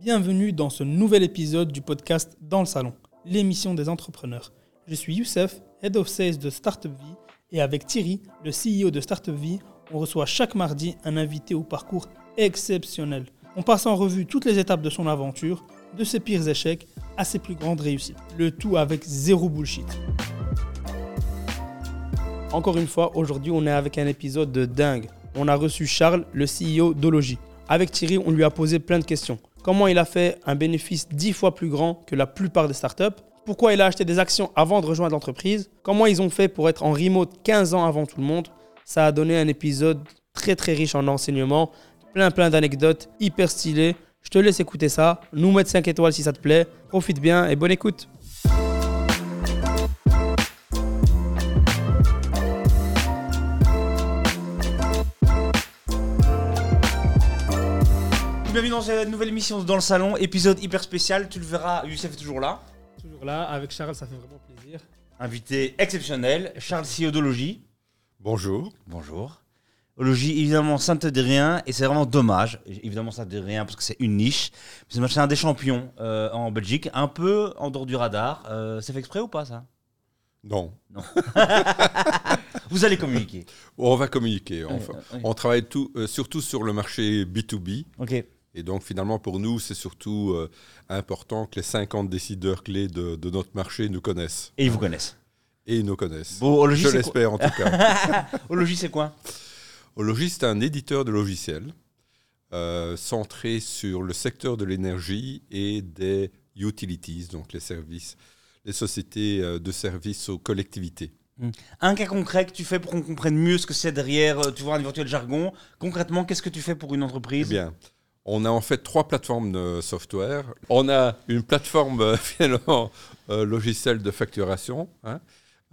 Bienvenue dans ce nouvel épisode du podcast Dans le Salon, l'émission des entrepreneurs. Je suis Youssef, Head of Sales de Startup Vie, et avec Thierry, le CEO de Startup Vie, on reçoit chaque mardi un invité au parcours exceptionnel. On passe en revue toutes les étapes de son aventure, de ses pires échecs à ses plus grandes réussites. Le tout avec zéro bullshit. Encore une fois, aujourd'hui, on est avec un épisode de dingue. On a reçu Charles, le CEO d'Ology. Avec Thierry, on lui a posé plein de questions. Comment il a fait un bénéfice 10 fois plus grand que la plupart des startups? Pourquoi il a acheté des actions avant de rejoindre l'entreprise? Comment ils ont fait pour être en remote 15 ans avant tout le monde? Ça a donné un épisode très très riche en enseignements, plein plein d'anecdotes, hyper stylé. Je te laisse écouter ça, nous mettre 5 étoiles si ça te plaît. Profite bien et bonne écoute. Bienvenue dans cette nouvelle émission Dans le Salon, épisode hyper spécial. Tu le verras, Youssef est toujours là. Toujours là, avec Charles, ça fait vraiment plaisir. Invité exceptionnel, Charles Siodologie. Bonjour. Bonjour. Ologie, évidemment, ça ne te dit rien et c'est vraiment dommage. Évidemment, ça ne te dit rien parce que c'est une niche. Mais C'est un des champions euh, en Belgique, un peu en dehors du radar. Euh, c'est fait exprès ou pas ça? Non. Vous allez communiquer. On va communiquer. Fa- ouais. on travaille tout, euh, surtout sur le marché B2B. Ok. Et donc, finalement, pour nous, c'est surtout euh, important que les 50 décideurs clés de, de notre marché nous connaissent. Et ils vous connaissent. Et ils nous connaissent. Bon, Je l'espère, en tout cas. Ologie, c'est quoi? Ology, c'est un éditeur de logiciels euh, centré sur le secteur de l'énergie et des utilities, donc les services, les sociétés euh, de services aux collectivités. Un cas concret que tu fais pour qu'on comprenne mieux ce que c'est derrière, tu vois, un éventuel jargon. Concrètement, qu'est-ce que tu fais pour une Eh entreprise bien, on a en fait trois plateformes de software. On a une plateforme euh, finalement euh, logicielle de facturation. hein.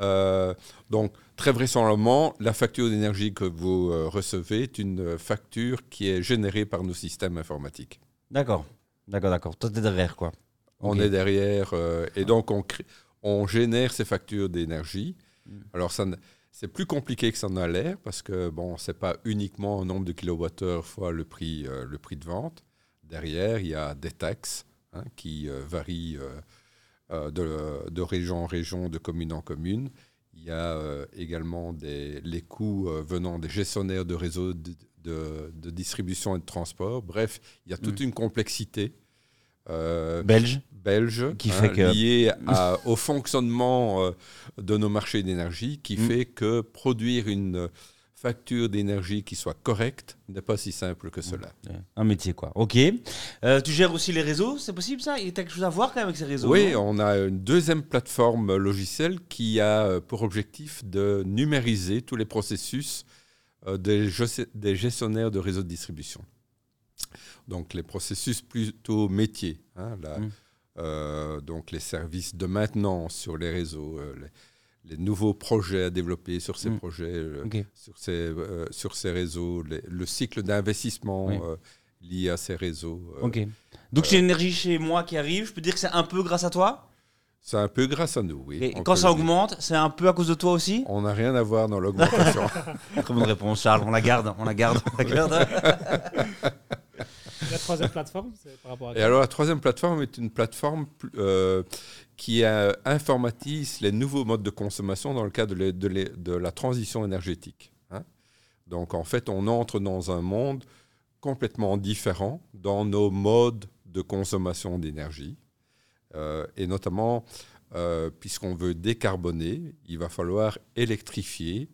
Euh, donc, très vraisemblablement, la facture d'énergie que vous recevez est une facture qui est générée par nos systèmes informatiques. D'accord. D'accord, d'accord. Toi, t'es derrière, quoi. On est derrière et donc on, crée- on génère ces factures d'énergie. Mm. Alors, ça c'est plus compliqué que ça n'a l'air parce que bon, c'est pas uniquement un nombre de kilowattheures fois le prix, euh, le prix de vente. Derrière, il y a des taxes hein, qui euh, varient euh, de, de région en région, de commune en commune. Il y a également des, les coûts venant des gestionnaires de réseaux de, de- de distribution et de transport. Bref, il y a toute Mm. une complexité. Euh, Belge. belge Qui hein, fait que- lié à- au fonctionnement euh, de nos marchés d'énergie qui Mm. fait que produire une facture d'énergie qui soit correcte n'est pas si simple que cela. Un métier, quoi. Ok. Euh, tu gères aussi les réseaux, c'est possible ça? Il y a quelque chose à voir quand même avec ces réseaux Oui, on a une deuxième plateforme logicielle qui a pour objectif de numériser tous les processus des gestionnaires de réseaux de distribution. Donc les processus plutôt métiers, hein, la- Mm. euh, donc les services de maintenance sur les réseaux, euh, les, les nouveaux projets à développer sur ces Mm. projets, euh, sur, ces, euh, sur ces réseaux, les- le cycle d'investissement Oui. euh, lié à ces réseaux. euh, Ok. Donc j'ai l'énergie chez moi qui arrive, je peux dire que c'est un peu grâce à toi? C'est un peu grâce à nous, oui. Et quand ça augmente, c'est un peu à cause de toi aussi? On n'a rien à voir dans l'augmentation. Très bonne réponse, Charles. On la garde, on la garde, on la garde. La troisième plateforme, c'est par rapport à Et alors, la troisième plateforme est une plateforme pl- euh, qui euh, informatise les nouveaux modes de consommation dans le cadre de, la- de la- de la transition énergétique. hein. Donc, en fait, on entre dans un monde complètement différent dans nos modes de consommation d'énergie. Euh, et notamment, puisqu'on veut décarboner, il va falloir électrifier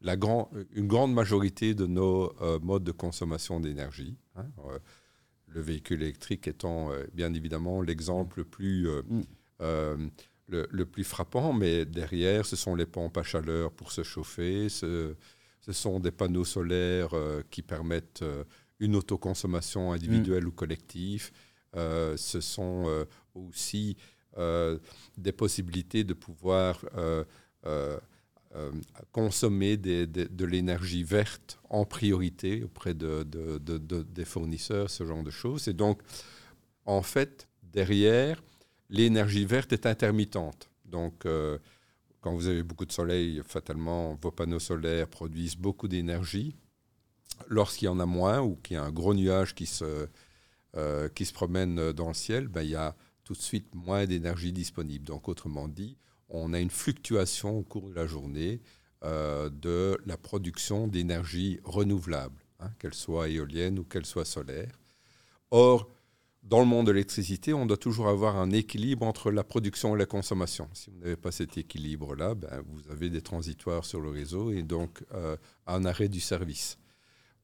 la grand- une grande majorité de nos euh, modes de consommation d'énergie. hein. Euh, le véhicule électrique étant euh, bien évidemment l'exemple le plus, euh, Mm. euh, le, le plus frappant, mais derrière, ce sont les pompes à chaleur pour se chauffer, ce, ce sont des panneaux solaires qui permettent une autoconsommation individuelle ou collective, ce sont aussi des possibilités de pouvoir euh, euh, consommer de l'énergie verte en priorité auprès de, de- de- de- des fournisseurs, ce genre de choses. Et donc, en fait, derrière, l'énergie verte est intermittente. Donc, euh, quand vous avez beaucoup de soleil, fatalement, vos panneaux solaires produisent beaucoup d'énergie. Lorsqu'il y en a moins ou qu'il y a un gros nuage qui se, euh, qui se promènent dans le ciel, ben, il y a tout de suite moins d'énergie disponible. Donc, autrement dit, on a une fluctuation au cours de la journée euh, de la production d'énergie renouvelable, hein, qu'elle soit éolienne ou qu'elle soit solaire. Or, dans le monde de l'électricité, on doit toujours avoir un équilibre entre la production et la consommation. Si vous n'avez pas cet équilibre-là, ben, vous avez des transitoires sur le réseau et donc euh, un arrêt du service.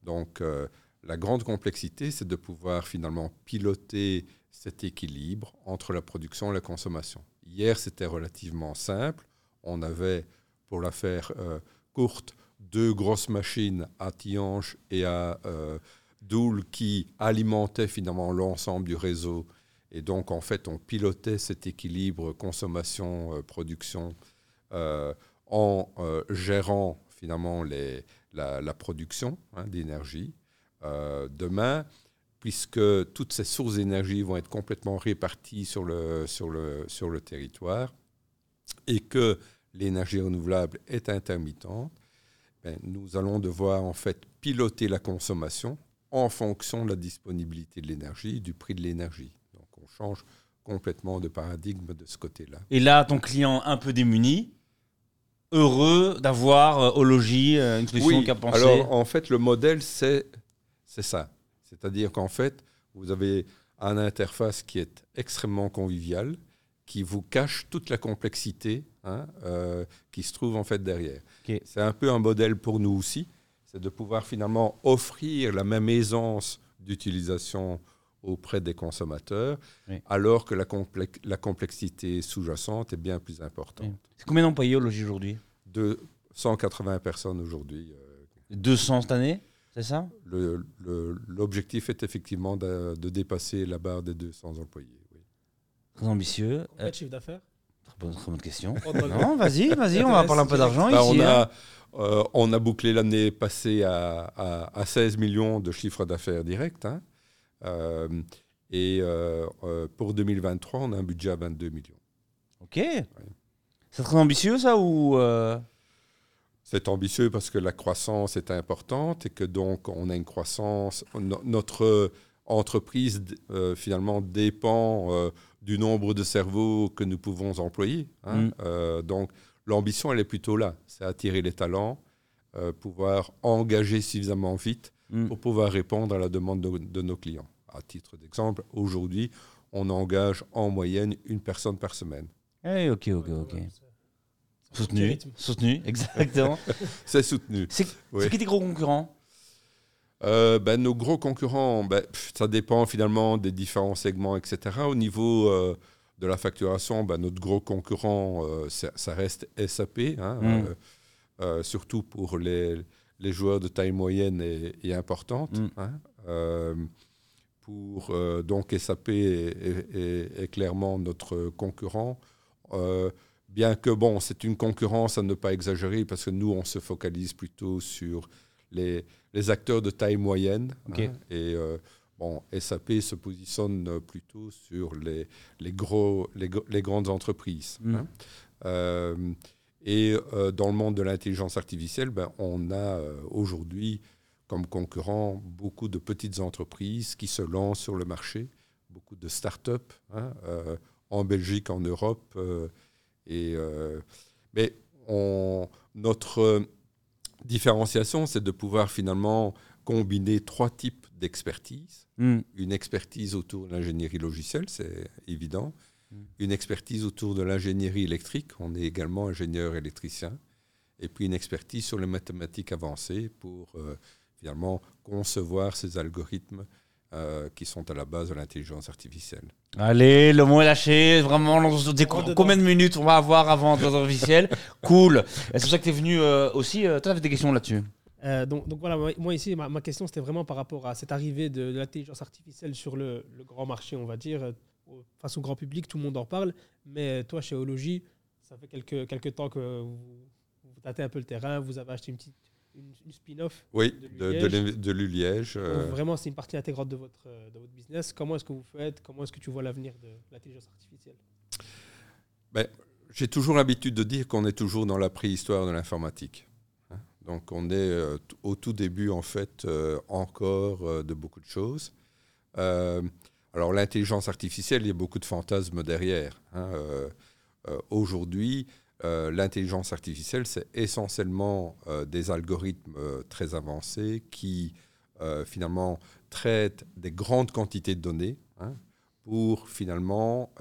Donc, euh, la grande complexité, c'est de pouvoir finalement piloter cet équilibre entre la production et la consommation. Hier, c'était relativement simple. On avait, pour la faire euh, courte, deux grosses machines à Tiange et à euh, Doul qui alimentaient finalement l'ensemble du réseau. Et donc, en fait, on pilotait cet équilibre consommation-production euh, en gérant finalement la, production hein, d'énergie. demain, puisque toutes ces sources d'énergie vont être complètement réparties sur le, sur le, sur le territoire et que l'énergie renouvelable est intermittente, ben, nous allons devoir en fait piloter la consommation en fonction de la disponibilité de l'énergie, du prix de l'énergie. Donc on change complètement de paradigme de ce côté-là. Et là, ton client un peu démuni, heureux d'avoir euh, au logis euh, une solution qui a pensé. Alors en fait, le modèle, c'est ça. C'est-à-dire qu'en fait, vous avez une interface qui est extrêmement conviviale, qui vous cache toute la complexité hein, euh, qui se trouve en fait derrière. C'est un peu un modèle pour nous aussi, c'est de pouvoir finalement offrir la même aisance d'utilisation auprès des consommateurs, alors que la, la complexité sous-jacente est bien plus importante. C'est combien d'employés au logis aujourd'hui? De 180 personnes aujourd'hui. 200 cette année? C'est ça? L'objectif est effectivement de, dépasser la barre des 200 employés. Très ambitieux. Quel euh, chiffre d'affaires? Très bonne, question. Oh, non, vas-y, vas-y, on va parler un peu d'argent bah, ici. On a, hein. euh, on a bouclé l'année passée à, 16 millions de chiffres d'affaires direct. Hein. Euh, et pour 2023, on a un budget à 22 millions. Ok. C'est très ambitieux ça ou c'est ambitieux parce que la croissance est importante et que donc on a une croissance. notre entreprise euh, finalement dépend euh, du nombre de cerveaux que nous pouvons employer. Hein. Mm. Euh, donc l'ambition, elle est plutôt là. C'est attirer les talents, pouvoir engager suffisamment vite mm. pour pouvoir répondre à la demande de, nos clients. À titre d'exemple, aujourd'hui, on engage en moyenne une personne par semaine. Eh, ok, ok, ok. Soutenu. Soutenu, exactement. c'est soutenu. C'est qui tes gros concurrents euh, ben, Nos gros concurrents, ben, ça dépend finalement des différents segments, etc. Au niveau euh, de la facturation, ben, notre gros concurrent, euh, ça, reste SAP, hein, mm. surtout pour les, les, joueurs de taille moyenne et, importante. Mm. Hein. pour, donc SAP est, est, clairement notre concurrent bien que bon, c'est une concurrence à ne pas exagérer parce que nous, on se focalise plutôt sur les, les acteurs de taille moyenne. Hein, et euh, bon, SAP se positionne plutôt sur les, les, gros, les, les grandes entreprises. Mm. Hein. Euh, et euh, dans le monde de l'intelligence artificielle, ben, on a aujourd'hui comme concurrents beaucoup de petites entreprises qui se lancent sur le marché, beaucoup de start-up hein, en Belgique, en Europe et, euh, mais on, notre différenciation, c'est de pouvoir finalement combiner trois types d'expertise. Hmm. Une expertise autour de l'ingénierie logicielle, c'est évident. Hmm. Une expertise autour de l'ingénierie électrique, on est également ingénieur électricien. Et puis une expertise sur les mathématiques avancées pour euh, finalement concevoir ces algorithmes euh, qui sont à la base de l'intelligence artificielle. Allez, le mot est lâché. Vraiment, combien de minutes on va avoir avant l'intelligence artificielle Cool. C'est pour ça que tu es venu euh, aussi. Euh, tu avais des questions là-dessus donc, donc, voilà, moi ici, ma, question c'était vraiment par rapport à cette arrivée de, l'intelligence artificielle sur le, grand marché, on va dire, face au grand public, tout le monde en parle. Mais toi, chez Ologie, ça fait quelques, quelques temps que vous, vous tâtez un peu le terrain, vous avez acheté une petite une, spin-off oui, de l'Uliège. Euh. Vraiment, c'est une partie intégrante de votre, euh, de votre business. Comment est-ce que vous faites? Comment est-ce que tu vois l'avenir de l'intelligence artificielle? Ben, J'ai toujours l'habitude de dire qu'on est toujours dans la préhistoire de l'informatique. Hein. Donc on est euh, au tout début, en fait, encore de beaucoup de choses. Alors l'intelligence artificielle, il y a beaucoup de fantasmes derrière. hein. Aujourd'hui, euh, l'intelligence artificielle, c'est essentiellement euh, des algorithmes euh, très avancés qui finalement traitent des grandes quantités de données hein, pour finalement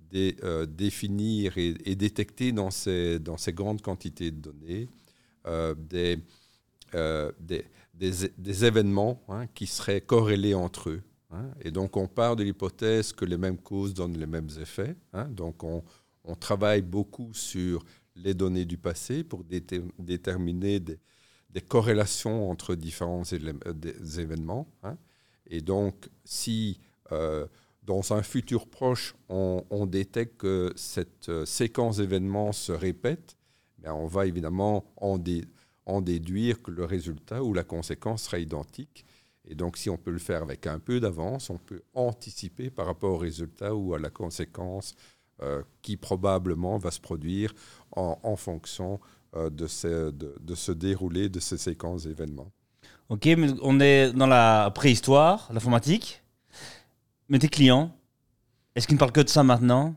dé- définir et, détecter dans ces, dans ces grandes quantités de données des, des, événements hein, qui seraient corrélés entre eux. hein. Et donc on part de l'hypothèse que les mêmes causes donnent les mêmes effets. Donc on, on travaille beaucoup sur les données du passé pour déter- déterminer des, corrélations entre différents des événements. hein. Et donc, si euh, dans un futur proche, on, détecte que cette euh, séquence d'événements se répète, ben, on va évidemment en déduire que le résultat ou la conséquence sera identique. Et donc, si on peut le faire avec un peu d'avance, on peut anticiper par rapport au résultat ou à la conséquence euh, qui probablement va se produire en, en fonction euh, de, ce, de, de ce déroulé de ces séquences d'événements. Ok, mais on est dans la préhistoire, l'informatique. Mais tes clients, est-ce qu'ils ne parlent que de ça maintenant?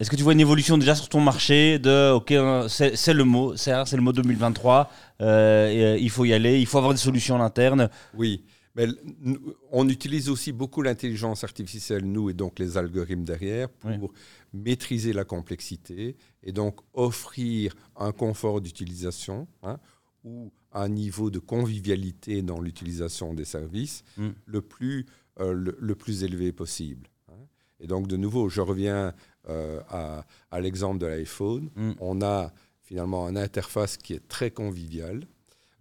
Est-ce que tu vois une évolution déjà sur ton marché de, ok, euh, c'est le mot, c'est le mot 2023, euh, et, euh, il faut y aller, il faut avoir des solutions en interne? Oui, mais on utilise aussi beaucoup l'intelligence artificielle, nous, et donc les algorithmes derrière, pour Oui. maîtriser la complexité et donc offrir un confort d'utilisation hein, ou un niveau de convivialité dans l'utilisation des services Mm. le, plus, euh, le, le plus élevé possible. hein. Et donc, de nouveau, je reviens euh, à, à l'exemple de l'iPhone. Mm. On a finalement une interface qui est très conviviale,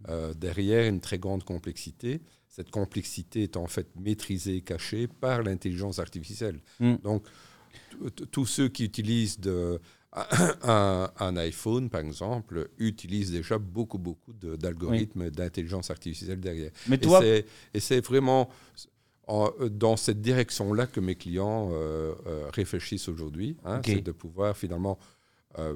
euh, derrière une très grande complexité. Cette complexité est en fait maîtrisée et cachée par l'intelligence artificielle. Mm. Donc, tous ceux qui utilisent de, un, un iPhone, par exemple, utilisent déjà beaucoup, beaucoup d'algorithmes d'intelligence artificielle derrière. Mais Et toi, c'est- Et c'est vraiment en- dans cette direction-là que mes clients euh, euh, réfléchissent aujourd'hui. hein. C'est de pouvoir finalement euh,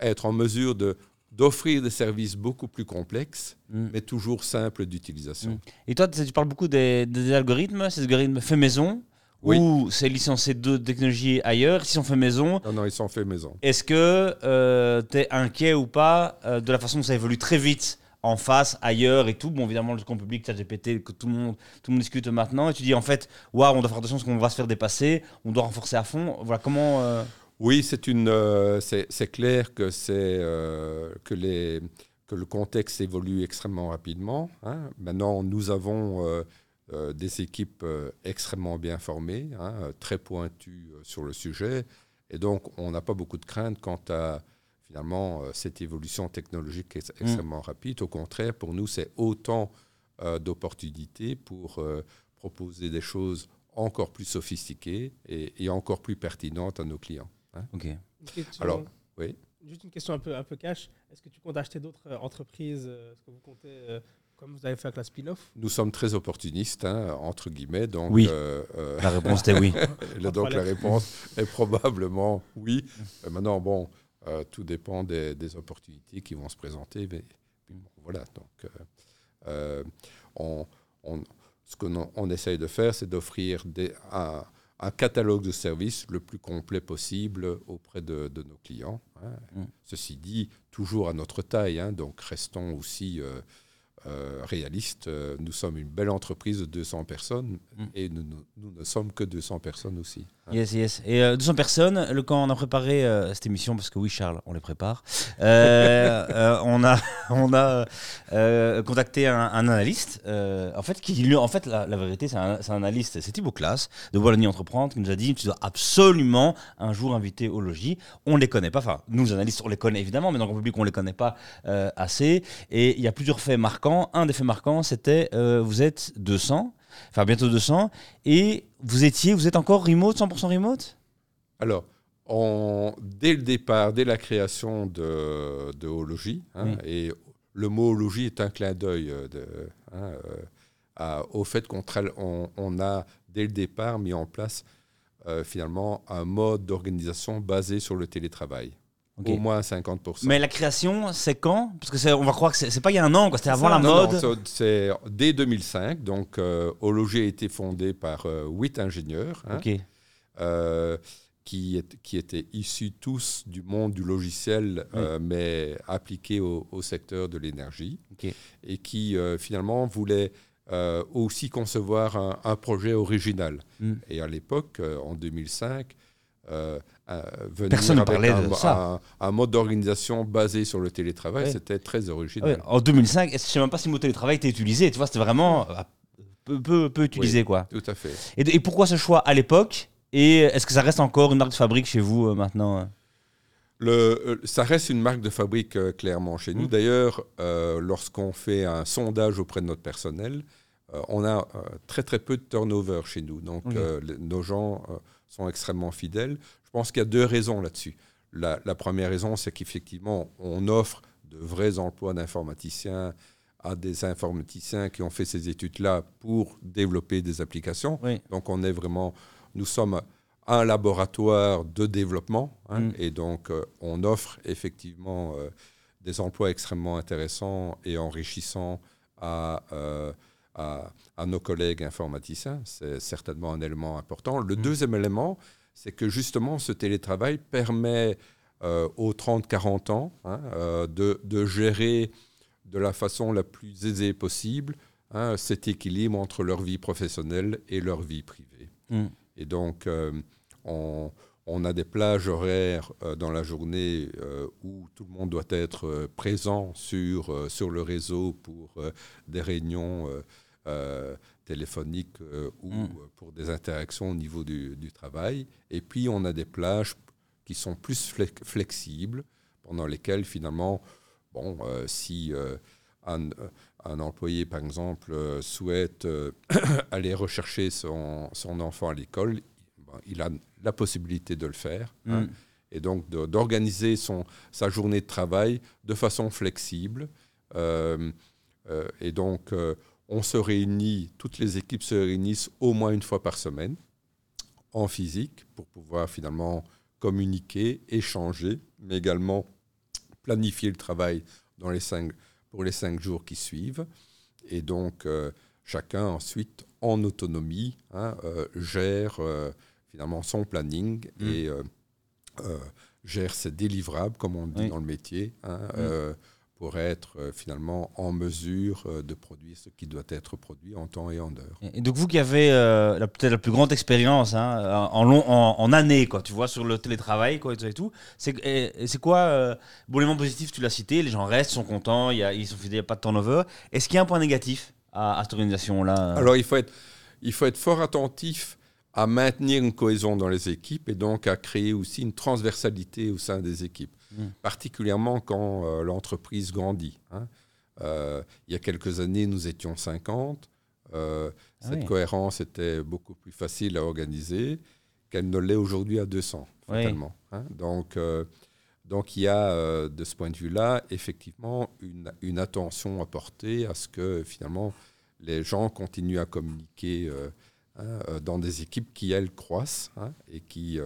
être en mesure de d'offrir des services beaucoup plus complexes, Mm. mais toujours simples d'utilisation. Mm. et toi, tu parles beaucoup des, des algorithmes, ces algorithmes faits maison, Oui. ou c'est licencié de technologies ailleurs, si on fait maison. Non, non, ils sont faits maison. Est-ce que tu es inquiet ou pas euh, de la façon dont ça évolue très vite en face, ailleurs et tout? Bon, évidemment, le compte public, ChatGPT, que tout le, monde, tout le monde discute maintenant. Et tu dis, en fait, waouh, on doit faire attention parce qu'on va se faire dépasser, on doit renforcer à fond. Voilà, comment. euh, Oui, c'est une, euh, c'est clair que c'est euh, que les que le contexte évolue extrêmement rapidement. hein. Maintenant, nous avons euh, des équipes extrêmement bien formées, hein, très pointues sur le sujet, et donc on n'a pas beaucoup de crainte quant à finalement cette évolution technologique ex- extrêmement rapide. Au contraire, pour nous, c'est autant d'opportunités pour proposer des choses encore plus sophistiquées et, et encore plus pertinentes à nos clients. Ok. Une question- Alors, oui. Juste une question un peu, un peu cash. Est-ce que tu comptes acheter d'autres euh, entreprises euh, Est-ce que vous comptez, euh, comme vous avez fait avec la spin-off? Nous sommes très opportunistes, hein, entre guillemets. Donc, Oui. euh, euh, La réponse était oui. donc la réponse est probablement oui. Euh, maintenant, bon, euh, tout dépend des, des opportunités qui vont se présenter. Mais, mais bon, voilà. Donc, euh, euh, on, on- ce qu'on on essaye de faire, c'est d'offrir des- un, catalogue de services le plus complet possible auprès de, de nos clients. hein. Mm. Ceci dit, toujours à notre taille. hein, donc, restons aussi euh, euh, réalistes. Euh, Nous sommes une belle entreprise de 200 personnes Mm. et nous, nous- nous ne sommes que 200 personnes aussi. hein. Yes, yes. Et euh, 200 personnes, le, quand on a préparé euh, cette émission, parce que oui, Charles, on les prépare, euh, euh, on a, on a euh, contacté un, analyste, euh, en fait, qui, en fait, la, vérité, c'est un, analyste, c'est Thibaut Classe, de Wallonie Entreprendre, qui nous a dit, tu dois absolument un jour inviter au logis. On les connaît pas, enfin, nous, analystes, on les connaît évidemment, mais dans le public, on les connaît pas euh, assez. Et il y a plusieurs faits marquants. Un des faits marquants, c'était, vous êtes 200, enfin bientôt 200, et vous étiez, vous êtes encore remote, 100% remote? Alors, on- dès le départ, dès la création de, de Hologie, hein, Oui. et le mot Hologie est un clin d'œil euh, hein, euh, au fait qu'on on, on a, dès le départ, mis en place euh, finalement un mode d'organisation basé sur le télétravail. Au moins 50%. Mais la création, c'est quand? Parce que on va croire que c'est pas il y a un an. C'était avant la Non, mode. c'est dès 2005. Donc, euh, a été fondé par huit ingénieurs hein, Ok. Qui, est- qui étaient issus tous du monde du logiciel, euh, mais appliqués au, au secteur de l'énergie, et qui euh, finalement voulaient euh, aussi concevoir un, un projet original. Mm. Et à l'époque, en 2005, euh, euh, venir Personne ne avec parlait un, de ça. un- un mode d'organisation basé sur le télétravail, c'était très Ah original. ouais, en 2005, je sais même pas si le mot télétravail était utilisé. Tu vois, c'était vraiment peu, peu, peu utilisé, quoi. Tout à fait. Et pourquoi ce choix à l'époque? Et est-ce que ça reste encore une marque de fabrique chez vous euh, maintenant euh Le, euh, ça reste une marque de fabrique euh, clairement chez nous. Mm. D'ailleurs, euh, lorsqu'on fait un sondage auprès de notre personnel, euh, on a très très peu de turnover chez nous. Donc nos gens sont extrêmement fidèles. Je pense qu'il y a deux raisons là-dessus. La, la première raison, c'est qu'effectivement, on offre de vrais emplois d'informaticiens à des informaticiens qui ont fait ces études-là pour développer des applications. Oui. Donc on est vraiment, nous sommes un laboratoire de développement hein, Mm. et donc euh, on offre effectivement euh, des emplois extrêmement intéressants et enrichissants à, euh, à, à nos collègues informaticiens. C'est certainement un élément important. Le Mm. deuxième élément, c'est que justement ce télétravail permet aux 30-40 ans hein, de, de gérer de la façon la plus aisée possible hein, cet équilibre entre leur vie professionnelle et leur vie privée. Mm. Et donc, euh, on, on a des plages horaires euh, dans la journée euh, où tout le monde doit être présent sur, sur le réseau pour des réunions téléphoniques ou Mm. pour des interactions au niveau du, du travail. Et puis, on a des plages qui sont plus flex- flexibles, pendant lesquelles, finalement, bon, si un, un employé, par exemple, euh, souhaite euh, aller rechercher son, son enfant à l'école, ben, il a la possibilité de le faire. hein. Mm. et donc d'organiser sa journée de travail de façon flexible. Euh, euh, et donc, euh, on se réunit, toutes les équipes se réunissent au moins une fois par semaine en physique pour pouvoir finalement communiquer, échanger, mais également planifier le travail dans les cinq, pour les cinq jours qui suivent. Et donc, euh, chacun ensuite, en autonomie, hein, euh, gère euh, finalement son planning Mm. et gère ses délivrables, comme on dit Oui. dans le métier, hein, Mm. Pour être euh, finalement en mesure euh, de produire ce qui doit être produit en temps et en heure. Et donc vous qui avez euh, peut-être la plus grande expérience hein, en, long, en, en années, quoi, tu vois, sur le télétravail quoi, et tout c'est quoi euh, Bon, l'élément positif, tu l'as cité, les gens restent, sont contents, il y a, ils sont fidèles, il n'y a pas de turnover. Est-ce qu'il y a un point négatif à, à cette organisation-là? Alors, il faut, être, il faut être fort attentif à maintenir une cohésion dans les équipes et donc à créer aussi une transversalité au sein des équipes, Mm. particulièrement quand euh, l'entreprise grandit. hein. Euh, il y a quelques années, nous étions 50. Euh, Ah cette oui. cohérence était beaucoup plus facile à organiser qu'elle ne l'est aujourd'hui à 200, Oui. fatalement. hein. Donc, donc, il y a, de ce point de vue-là, effectivement, une, une attention à porter à ce que, finalement, les gens continuent à communiquer hein, dans des équipes qui, elles, croissent hein, et qui,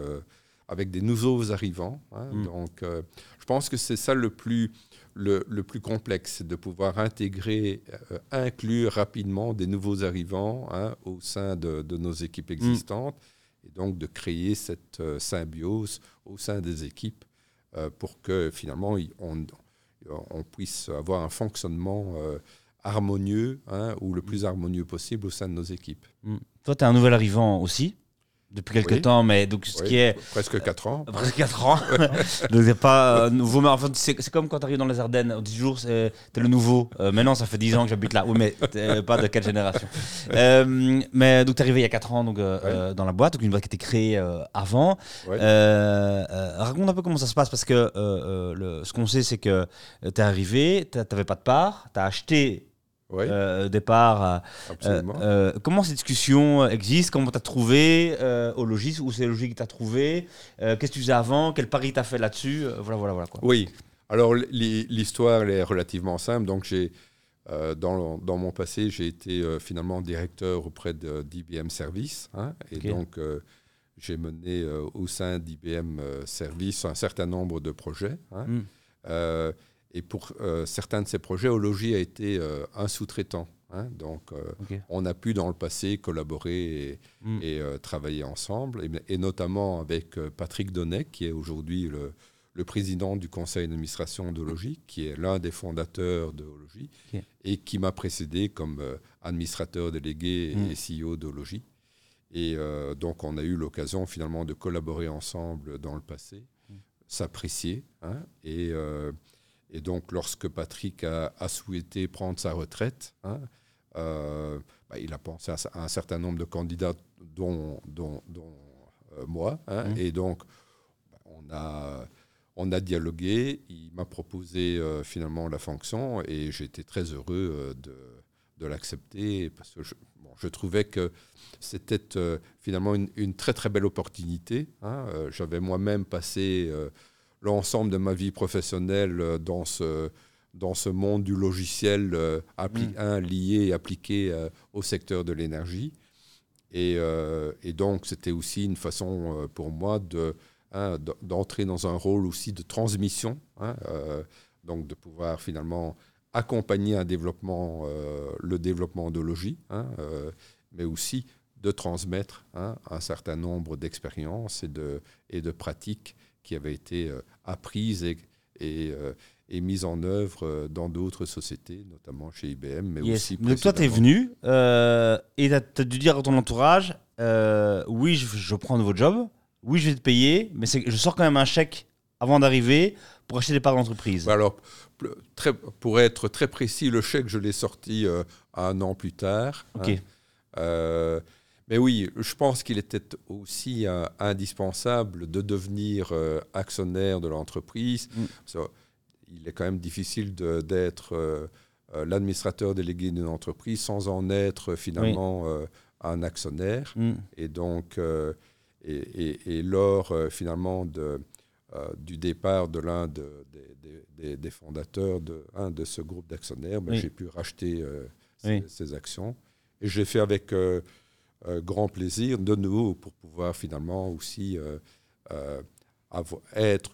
avec des nouveaux arrivants. hein. Mm. Donc, euh, je pense que c'est ça le plus, le, le plus complexe, c'est de pouvoir intégrer, euh, inclure rapidement des nouveaux arrivants hein, au sein de, de nos équipes existantes et donc de créer cette euh, symbiose au sein des équipes pour que finalement on, on puisse avoir un fonctionnement harmonieux hein, ou le plus harmonieux possible au sein de nos équipes. Mm. Toi, tu es un nouvel arrivant aussi, depuis quelques Oui. temps, mais donc ce Oui, qui est Presque 4 ans. presque 4 ans. donc c'est pas euh, nouveau, mais enfin, c'est comme quand tu arrives dans les Ardennes, on dit toujours c'est- t'es le nouveau. Euh, maintenant, ça fait 10 ans que j'habite là. Oui, mais t'es pas de quelle génération. Euh, mais donc, tu es arrivé il y a 4 ans donc, euh, Ouais. euh, dans la boîte, donc une boîte qui était créée euh, avant. Ouais. Euh, euh, raconte un peu comment ça se passe, parce que euh, euh, le- ce qu'on sait, c'est que tu es arrivé, tu n'avais pas de part, tu as acheté Oui, euh, des parts. euh, euh, comment ces discussions existent? Comment tu as trouvé euh, au logis? Où c'est le logis qui t'a trouvé? Euh, Qu'est-ce que tu faisais avant? Quel pari t'as fait là-dessus? Euh, Voilà, voilà, voilà. Quoi. Oui. Alors, l'hi- l'histoire elle est relativement simple. Donc, j'ai, euh, dans, dans mon passé, j'ai été euh, finalement directeur auprès d'IBM Service. hein, et donc, euh, j'ai mené au sein d'IBM Service un certain nombre de projets. Hein. Mm. Et pour certains de ces projets, Ologie a été un sous-traitant. Hein. donc, on a pu dans le passé collaborer et, mm. travailler ensemble, et, notamment avec Patrick Donnet, qui est aujourd'hui le, le président du conseil d'administration d'Ologie, qui est l'un des fondateurs de et qui m'a précédé comme euh, administrateur délégué et mm. CEO d'Ologie. Et euh, donc, on a eu l'occasion finalement de collaborer ensemble dans le passé, mm. s'apprécier. Hein, et, euh, et, donc, lorsque Patrick a, souhaité prendre sa retraite, hein, bah, il a pensé à, un certain nombre de candidats, dont, dont, moi. Hein, mm. Et donc, bah, on a on a dialogué, il m'a proposé euh, finalement la fonction et j'étais très heureux euh, de, l'accepter parce que je, trouvais que c'était euh, finalement une, très très belle opportunité. Hein. J'avais moi-même passé l'ensemble de ma vie professionnelle dans ce, dans ce monde du logiciel mmh. lié et appliqué au secteur de l'énergie. et, donc c'était aussi une façon pour moi de Hein, d'entrer dans un rôle aussi de transmission, hein, euh, donc de pouvoir finalement accompagner un développement, euh, le développement de logis, hein, euh, mais aussi de transmettre un certain nombre d'expériences et de, et de pratiques qui avaient été apprises et, et, mises en œuvre dans d'autres sociétés, notamment chez IBM, mais aussi Donc toi, tu es venu et tu as, dû dire à ton entourage, oui, je, je prends de vos jobs, oui, je vais te payer, mais je sors quand même un chèque avant d'arriver pour acheter des parts d'entreprise. Bah alors, très, pour être très précis, le chèque, je l'ai sorti euh, un an plus tard. Hein. Ok. Euh, mais oui, je pense qu'il était aussi euh, indispensable de devenir actionnaire de l'entreprise. Mm. Il est quand même difficile d'être l'administrateur délégué d'une entreprise sans en être finalement un actionnaire. Mm. Et donc, et, lors euh, finalement de, euh, du départ de l'un des, fondateurs de, un de ce groupe d'actionnaires, ben, j'ai pu racheter euh, ces, actions. Et j'ai fait avec grand plaisir, de nouveau, pour pouvoir finalement aussi être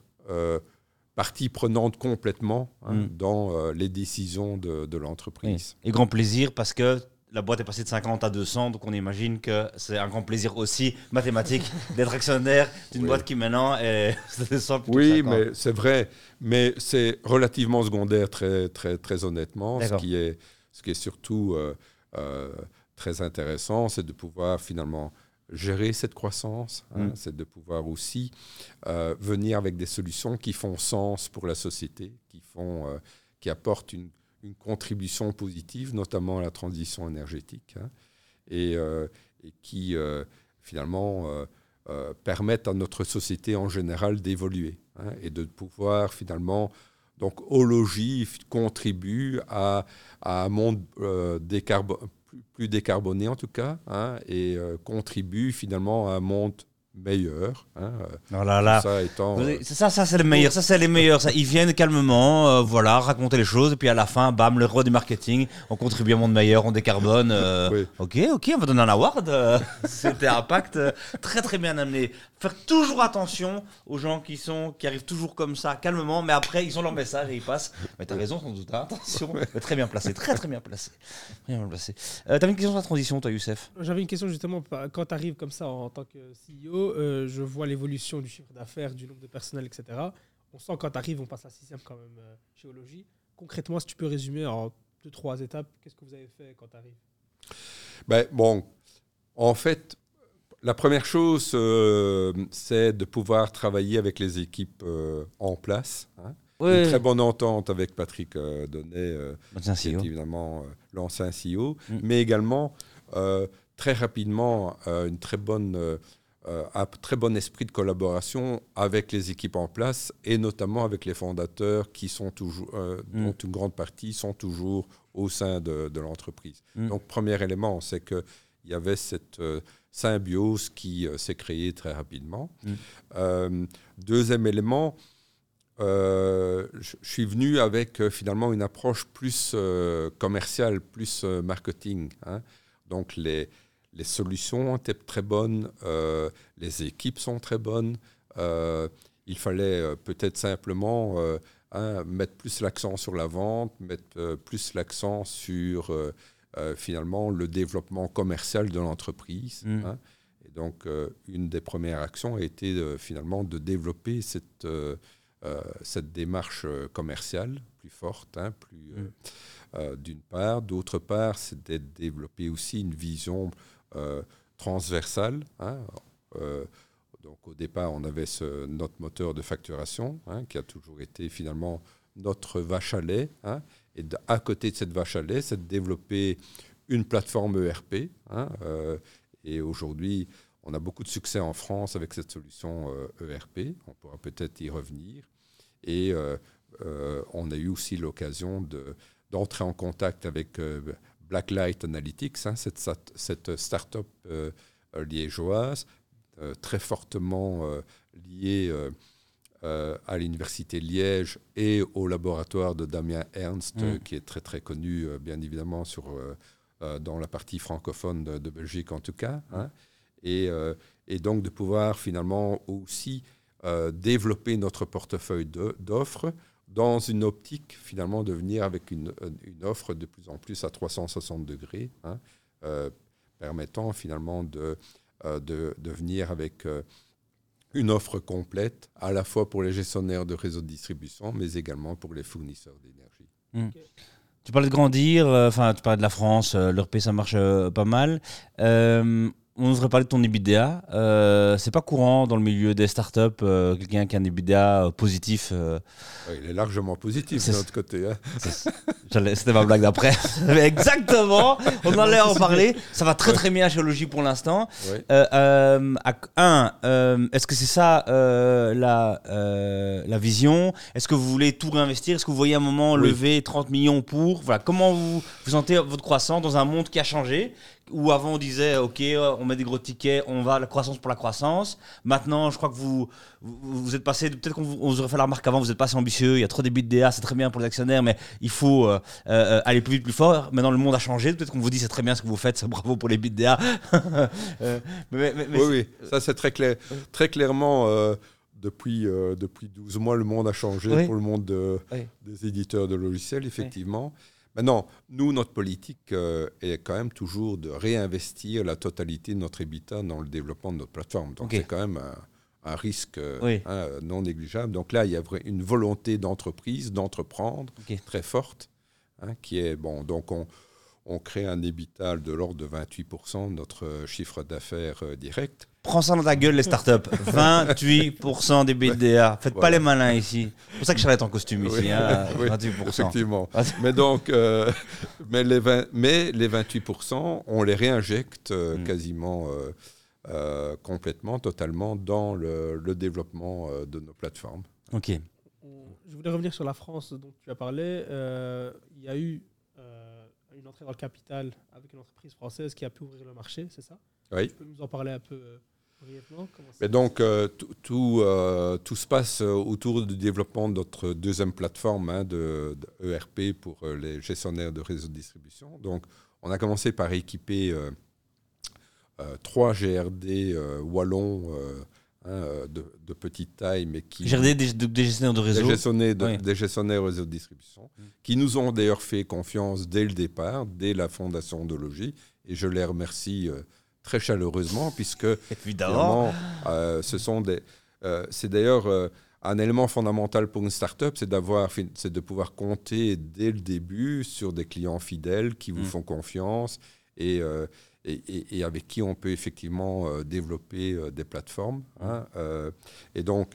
partie prenante complètement hein, mm. dans les décisions de, de l'entreprise. Et grand plaisir parce que la boîte est passée de 50 à 200, donc on imagine que c'est un grand plaisir aussi mathématique d'être actionnaire d'une boîte qui maintenant est Oui, mais c'est vrai, mais c'est relativement secondaire très, très, très honnêtement. Ce qui, est, ce qui est surtout euh, euh, très intéressant, c'est de pouvoir finalement gérer cette croissance, hein, mm. c'est de pouvoir aussi euh, venir avec des solutions qui font sens pour la société, qui, font, qui apportent une une contribution positive, notamment à la transition énergétique, hein, et, euh, qui euh, finalement euh, permettent à notre société en général d'évoluer hein, et de pouvoir finalement donc, Ologie contribue à, un monde plus, décarboné en tout cas, hein, et contribue finalement à un monde meilleur. Hein, oh là là. Ça, étant, euh, ça, ça c'est le meilleur. Ça, c'est les meilleurs. Ça. Ils viennent calmement, euh, voilà, raconter les choses, et puis à la fin, bam, le roi du marketing. On contribue à un monde meilleur, on décarbone. Euh, ok, ok, on va donner un award. C'était un pacte très très bien amené. Faire toujours attention aux gens qui sont, qui arrivent toujours comme ça, calmement, mais après ils ont leur message et ils passent. Mais t'as raison sans doute. Hein. attention. très bien placé, très très bien placé. Très bien placé. T'avais une question sur la transition, toi, Youssef? J'avais une question justement quand tu arrives comme ça en tant que CEO. Euh, je vois l'évolution du chiffre d'affaires, du nombre de personnel, etc. On sent quand tu arrives, on passe à sixième quand même euh, géologie. Concrètement, si tu peux résumer en deux, trois étapes, qu'est-ce que vous avez fait quand tu arrives ben, Bon, en fait, la première chose, euh, c'est de pouvoir travailler avec les équipes en place. Hein. Une très bonne entente avec Patrick Donnet, qui est évidemment l'ancien CEO, mm. mais également très rapidement une très bonne euh, un très bon esprit de collaboration avec les équipes en place et notamment avec les fondateurs qui sont toujours, euh, mm. dont une grande partie sont toujours au sein de, l'entreprise. Mm. Donc, premier élément, c'est qu'il y avait cette euh, symbiose qui s'est créée très rapidement. Mm. deuxième élément, je suis venu avec finalement une approche plus commerciale, plus marketing. Hein. Donc, les les solutions étaient très bonnes, euh, les équipes sont très bonnes. Euh, il fallait euh, peut-être simplement hein, mettre plus l'accent sur la vente, mettre plus l'accent sur finalement le développement commercial de l'entreprise. Mm. hein. Et donc, une des premières actions a été finalement de développer cette, cette démarche commerciale plus forte, hein, plus, Mm. d'une part. D'autre part, c'était de développer aussi une vision transversale. hein. Euh, donc au départ, on avait ce, notre moteur de facturation hein, qui a toujours été finalement notre vache à lait. hein. Et à côté de cette vache à lait, c'est de développer une plateforme ERP. euh, et aujourd'hui, on a beaucoup de succès en France avec cette solution euh, ERP. On pourra peut-être y revenir. Et euh, euh, on a eu aussi l'occasion de- d'entrer en contact avec euh, Blacklight Analytics, hein, cette, cette start-up euh, liégeoise, euh, très fortement euh, liée à l'Université de Liège et au laboratoire de Damien Ernst, Mm. qui est très très connu, bien évidemment, sur, dans la partie francophone de, de Belgique en tout cas. hein. Et, euh, et donc de pouvoir finalement aussi développer notre portefeuille d'offres dans une optique finalement de venir avec une, offre de plus en plus à 360 degrés, hein, euh, permettant finalement de, euh, venir avec euh, une offre complète, à la fois pour les gestionnaires de réseaux de distribution, mais également pour les fournisseurs d'énergie. Tu parlais de grandir, euh, enfin tu parlais de la France, euh, l'ERP ça marche pas mal. On devrait parler de ton EBITDA. Euh, c'est pas courant dans le milieu des startups, euh, quelqu'un qui a un EBITDA euh, positif. euh, Ouais, il est largement positif de notre côté. hein. C'était ma blague d'après. Exactement, on allait en parler. Ça va très très bien chez Logi pour l'instant. Ouais. Un, est-ce que c'est ça la, la vision? Est-ce que vous voulez tout réinvestir? Est-ce que vous voyez un moment Oui. lever 30 millions pour? Voilà, Comment vous, vous sentez votre croissance dans un monde qui a changé? Où avant on disait, ok, euh, on met des gros tickets, on va la croissance pour la croissance. Maintenant, je crois que vous, vous, êtes passé, peut-être qu'on vous, aurait fait la remarque avant, vous êtes pas assez ambitieux, il y a trop d'EBITDA, c'est très bien pour les actionnaires, mais il faut euh, euh, aller plus vite, plus fort. Maintenant, le monde a changé, peut-être qu'on vous dit c'est très bien ce que vous faites, bravo pour les BDA. Euh, mais, mais- mais Oui, oui, ça c'est très clair. Très clairement, euh, depuis, depuis 12 mois, le monde a changé Oui. pour le monde de- Oui. des éditeurs de logiciels, effectivement. Maintenant, nous, notre politique euh, est quand même toujours de réinvestir la totalité de notre habitat dans le développement de notre plateforme. Donc c'est quand même un, un risque euh, Oui. hein, non négligeable. Donc là, il y a une volonté d'entreprise, d'entreprendre très forte, hein, qui est, bon, donc on, on crée un habitat de l'ordre de 28% de notre euh, chiffre d'affaires euh, direct. Prends ça dans ta gueule, les startups. 28% des BDA. Faites pas les malins ici. C'est pour ça que Charlotte en costume ici. Oui. Hein, Oui, 28%. Effectivement. Mais donc, euh, mais, les 20 mais les 28%, on les réinjecte euh, Mm. quasiment euh, euh, complètement, totalement dans le, le développement euh, de nos plateformes. Ok. Je voulais revenir sur la France dont tu as parlé. Euh, il y a eu une entrée dans le capital avec une entreprise française qui a pu ouvrir le marché, c'est ça Oui. Tu peux nous en parler un peu euh, brièvement Mais donc, euh, tout, tout, euh, tout se passe euh, autour du développement de notre deuxième plateforme hein, de, de ERP pour euh, les gestionnaires de réseaux de distribution. Donc, on a commencé par équiper euh, trois GRD wallons hein, euh, de, de petite taille, mais qui regardé des, des gestionnaires de des réseau. gestionnaires de, Oui. des gestionnaires réseau de distribution, Mm. qui nous ont d'ailleurs fait confiance dès le départ, dès la fondation de Logis, et je les remercie euh, très chaleureusement, puisque Évidemment. Euh, ce sont des. euh, c'est d'ailleurs euh, un élément fondamental pour une start-up, c'est d'avoir, c'est de pouvoir compter dès le début sur des clients fidèles qui vous Mm. font confiance et, euh, et, avec qui on peut effectivement euh, développer euh, des plateformes. hein, euh, et donc.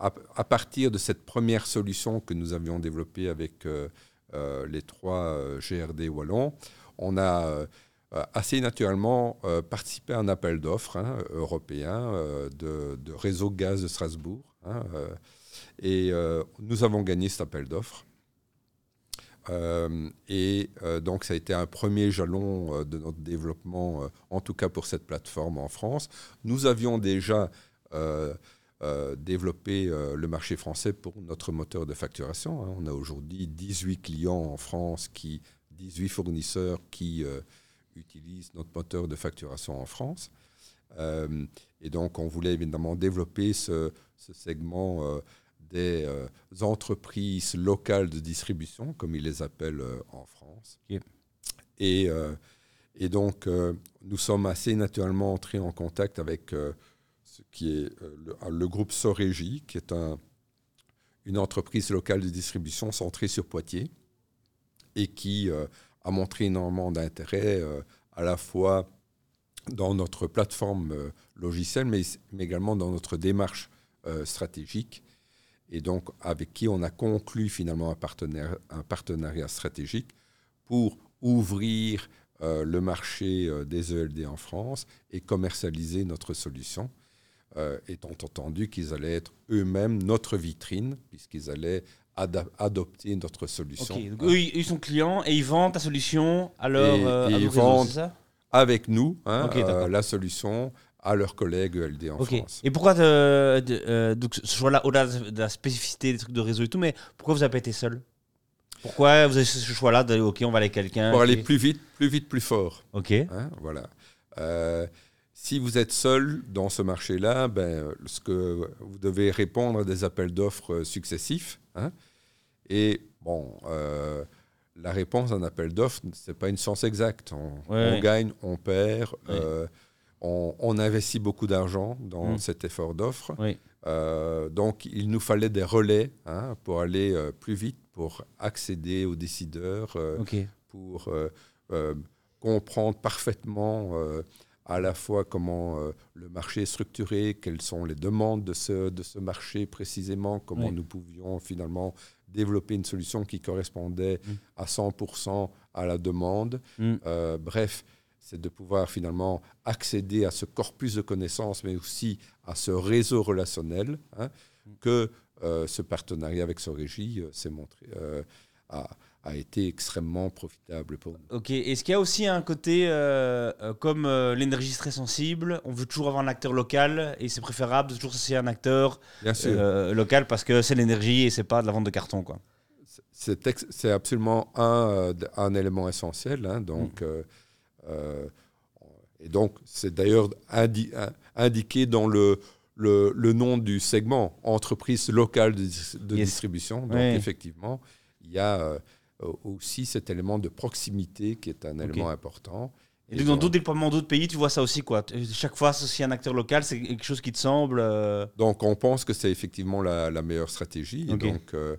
à, partir de cette première solution que nous avions développée avec les trois GRD Wallons, on a assez naturellement euh, participé à un appel d'offres hein, européen de, réseau gaz de Strasbourg. hein, et nous avons gagné cet appel d'offres. Euh, et euh, donc, ça a été un premier jalon euh, de notre développement, en tout cas pour cette plateforme en France. Nous avions déjà développé le marché français pour notre moteur de facturation. hein. On a aujourd'hui 18 clients en France, qui, 18 fournisseurs qui utilisent notre moteur de facturation en France. Et donc, on voulait évidemment développer ce, ce segment des euh, entreprises locales de distribution, comme ils les appellent euh, en France. Et, euh, et donc, nous sommes assez naturellement entrés en contact avec ce qui est le, le groupe Sorégie, qui est un, une entreprise locale de distribution centrée sur Poitiers et qui a montré énormément d'intérêt à la fois dans notre plateforme logicielle, mais, mais également dans notre démarche euh, stratégique. Et donc, avec qui on a conclu finalement un, partenaire, un partenariat stratégique pour ouvrir euh, le marché euh, des ELD en France et commercialiser notre solution, euh, étant entendu qu'ils allaient être eux-mêmes notre vitrine, puisqu'ils allaient adopter notre solution. Ok, donc eux, ils sont clients et ils vendent ta solution à leur, Et- à ils vendent- ça? avec nous, hein, la solution à leurs collègues ELD en Ok. France. Et pourquoi de- euh, donc ce choix-là, au-delà de la spécificité des trucs de réseau et tout, mais pourquoi vous n'avez pas été seul? Pourquoi vous avez ce choix-là de ok, on va aller quelqu'un Pour aller plus vite, plus vite, plus fort. Ok. hein, voilà. Euh, si vous êtes seul dans ce marché-là, ben, ce que vous devez répondre à des appels d'offres euh, successifs. hein. et bon, euh, la réponse à un appel d'offres, c'est pas une science exacte. On, Ouais, on ouais. gagne, on perd. Ouais. euh, on, on investit beaucoup d'argent dans Mm. cet effort d'offre. Oui. Euh, donc, il nous fallait des relais hein, pour aller euh, plus vite, pour accéder aux décideurs, euh, pour comprendre parfaitement à la fois comment le marché est structuré, quelles sont les demandes de ce, de ce marché précisément, comment Oui. nous pouvions finalement développer une solution qui correspondait Mm. à 100% à la demande. Mm. Bref, c'est de pouvoir finalement accéder à ce corpus de connaissances, mais aussi à ce réseau relationnel hein, que euh, ce partenariat avec Sorégie euh, s'est montré, euh, a, a été extrêmement profitable pour nous. Ok. Est-ce qu'il y a aussi un côté, euh, comme l'énergie est très sensible, on veut toujours avoir un acteur local et c'est préférable de toujours associer un acteur local parce que c'est l'énergie et c'est pas de la vente de carton, quoi. c'est absolument un, un élément essentiel. hein, donc, Mm. Euh, et donc, c'est d'ailleurs indi- in- indiqué dans le, le, le nom du segment, entreprise locale de, dis- de Yes. distribution. Donc, effectivement, il y a euh, aussi cet élément de proximité qui est un élément important. Et donc, dans d'autres déploiements d'autres pays, tu vois ça aussi, quoi. Chaque fois, associer un acteur local, c'est quelque chose qui te semble. euh, Donc, on pense que c'est effectivement la, la meilleure stratégie. Et donc, euh,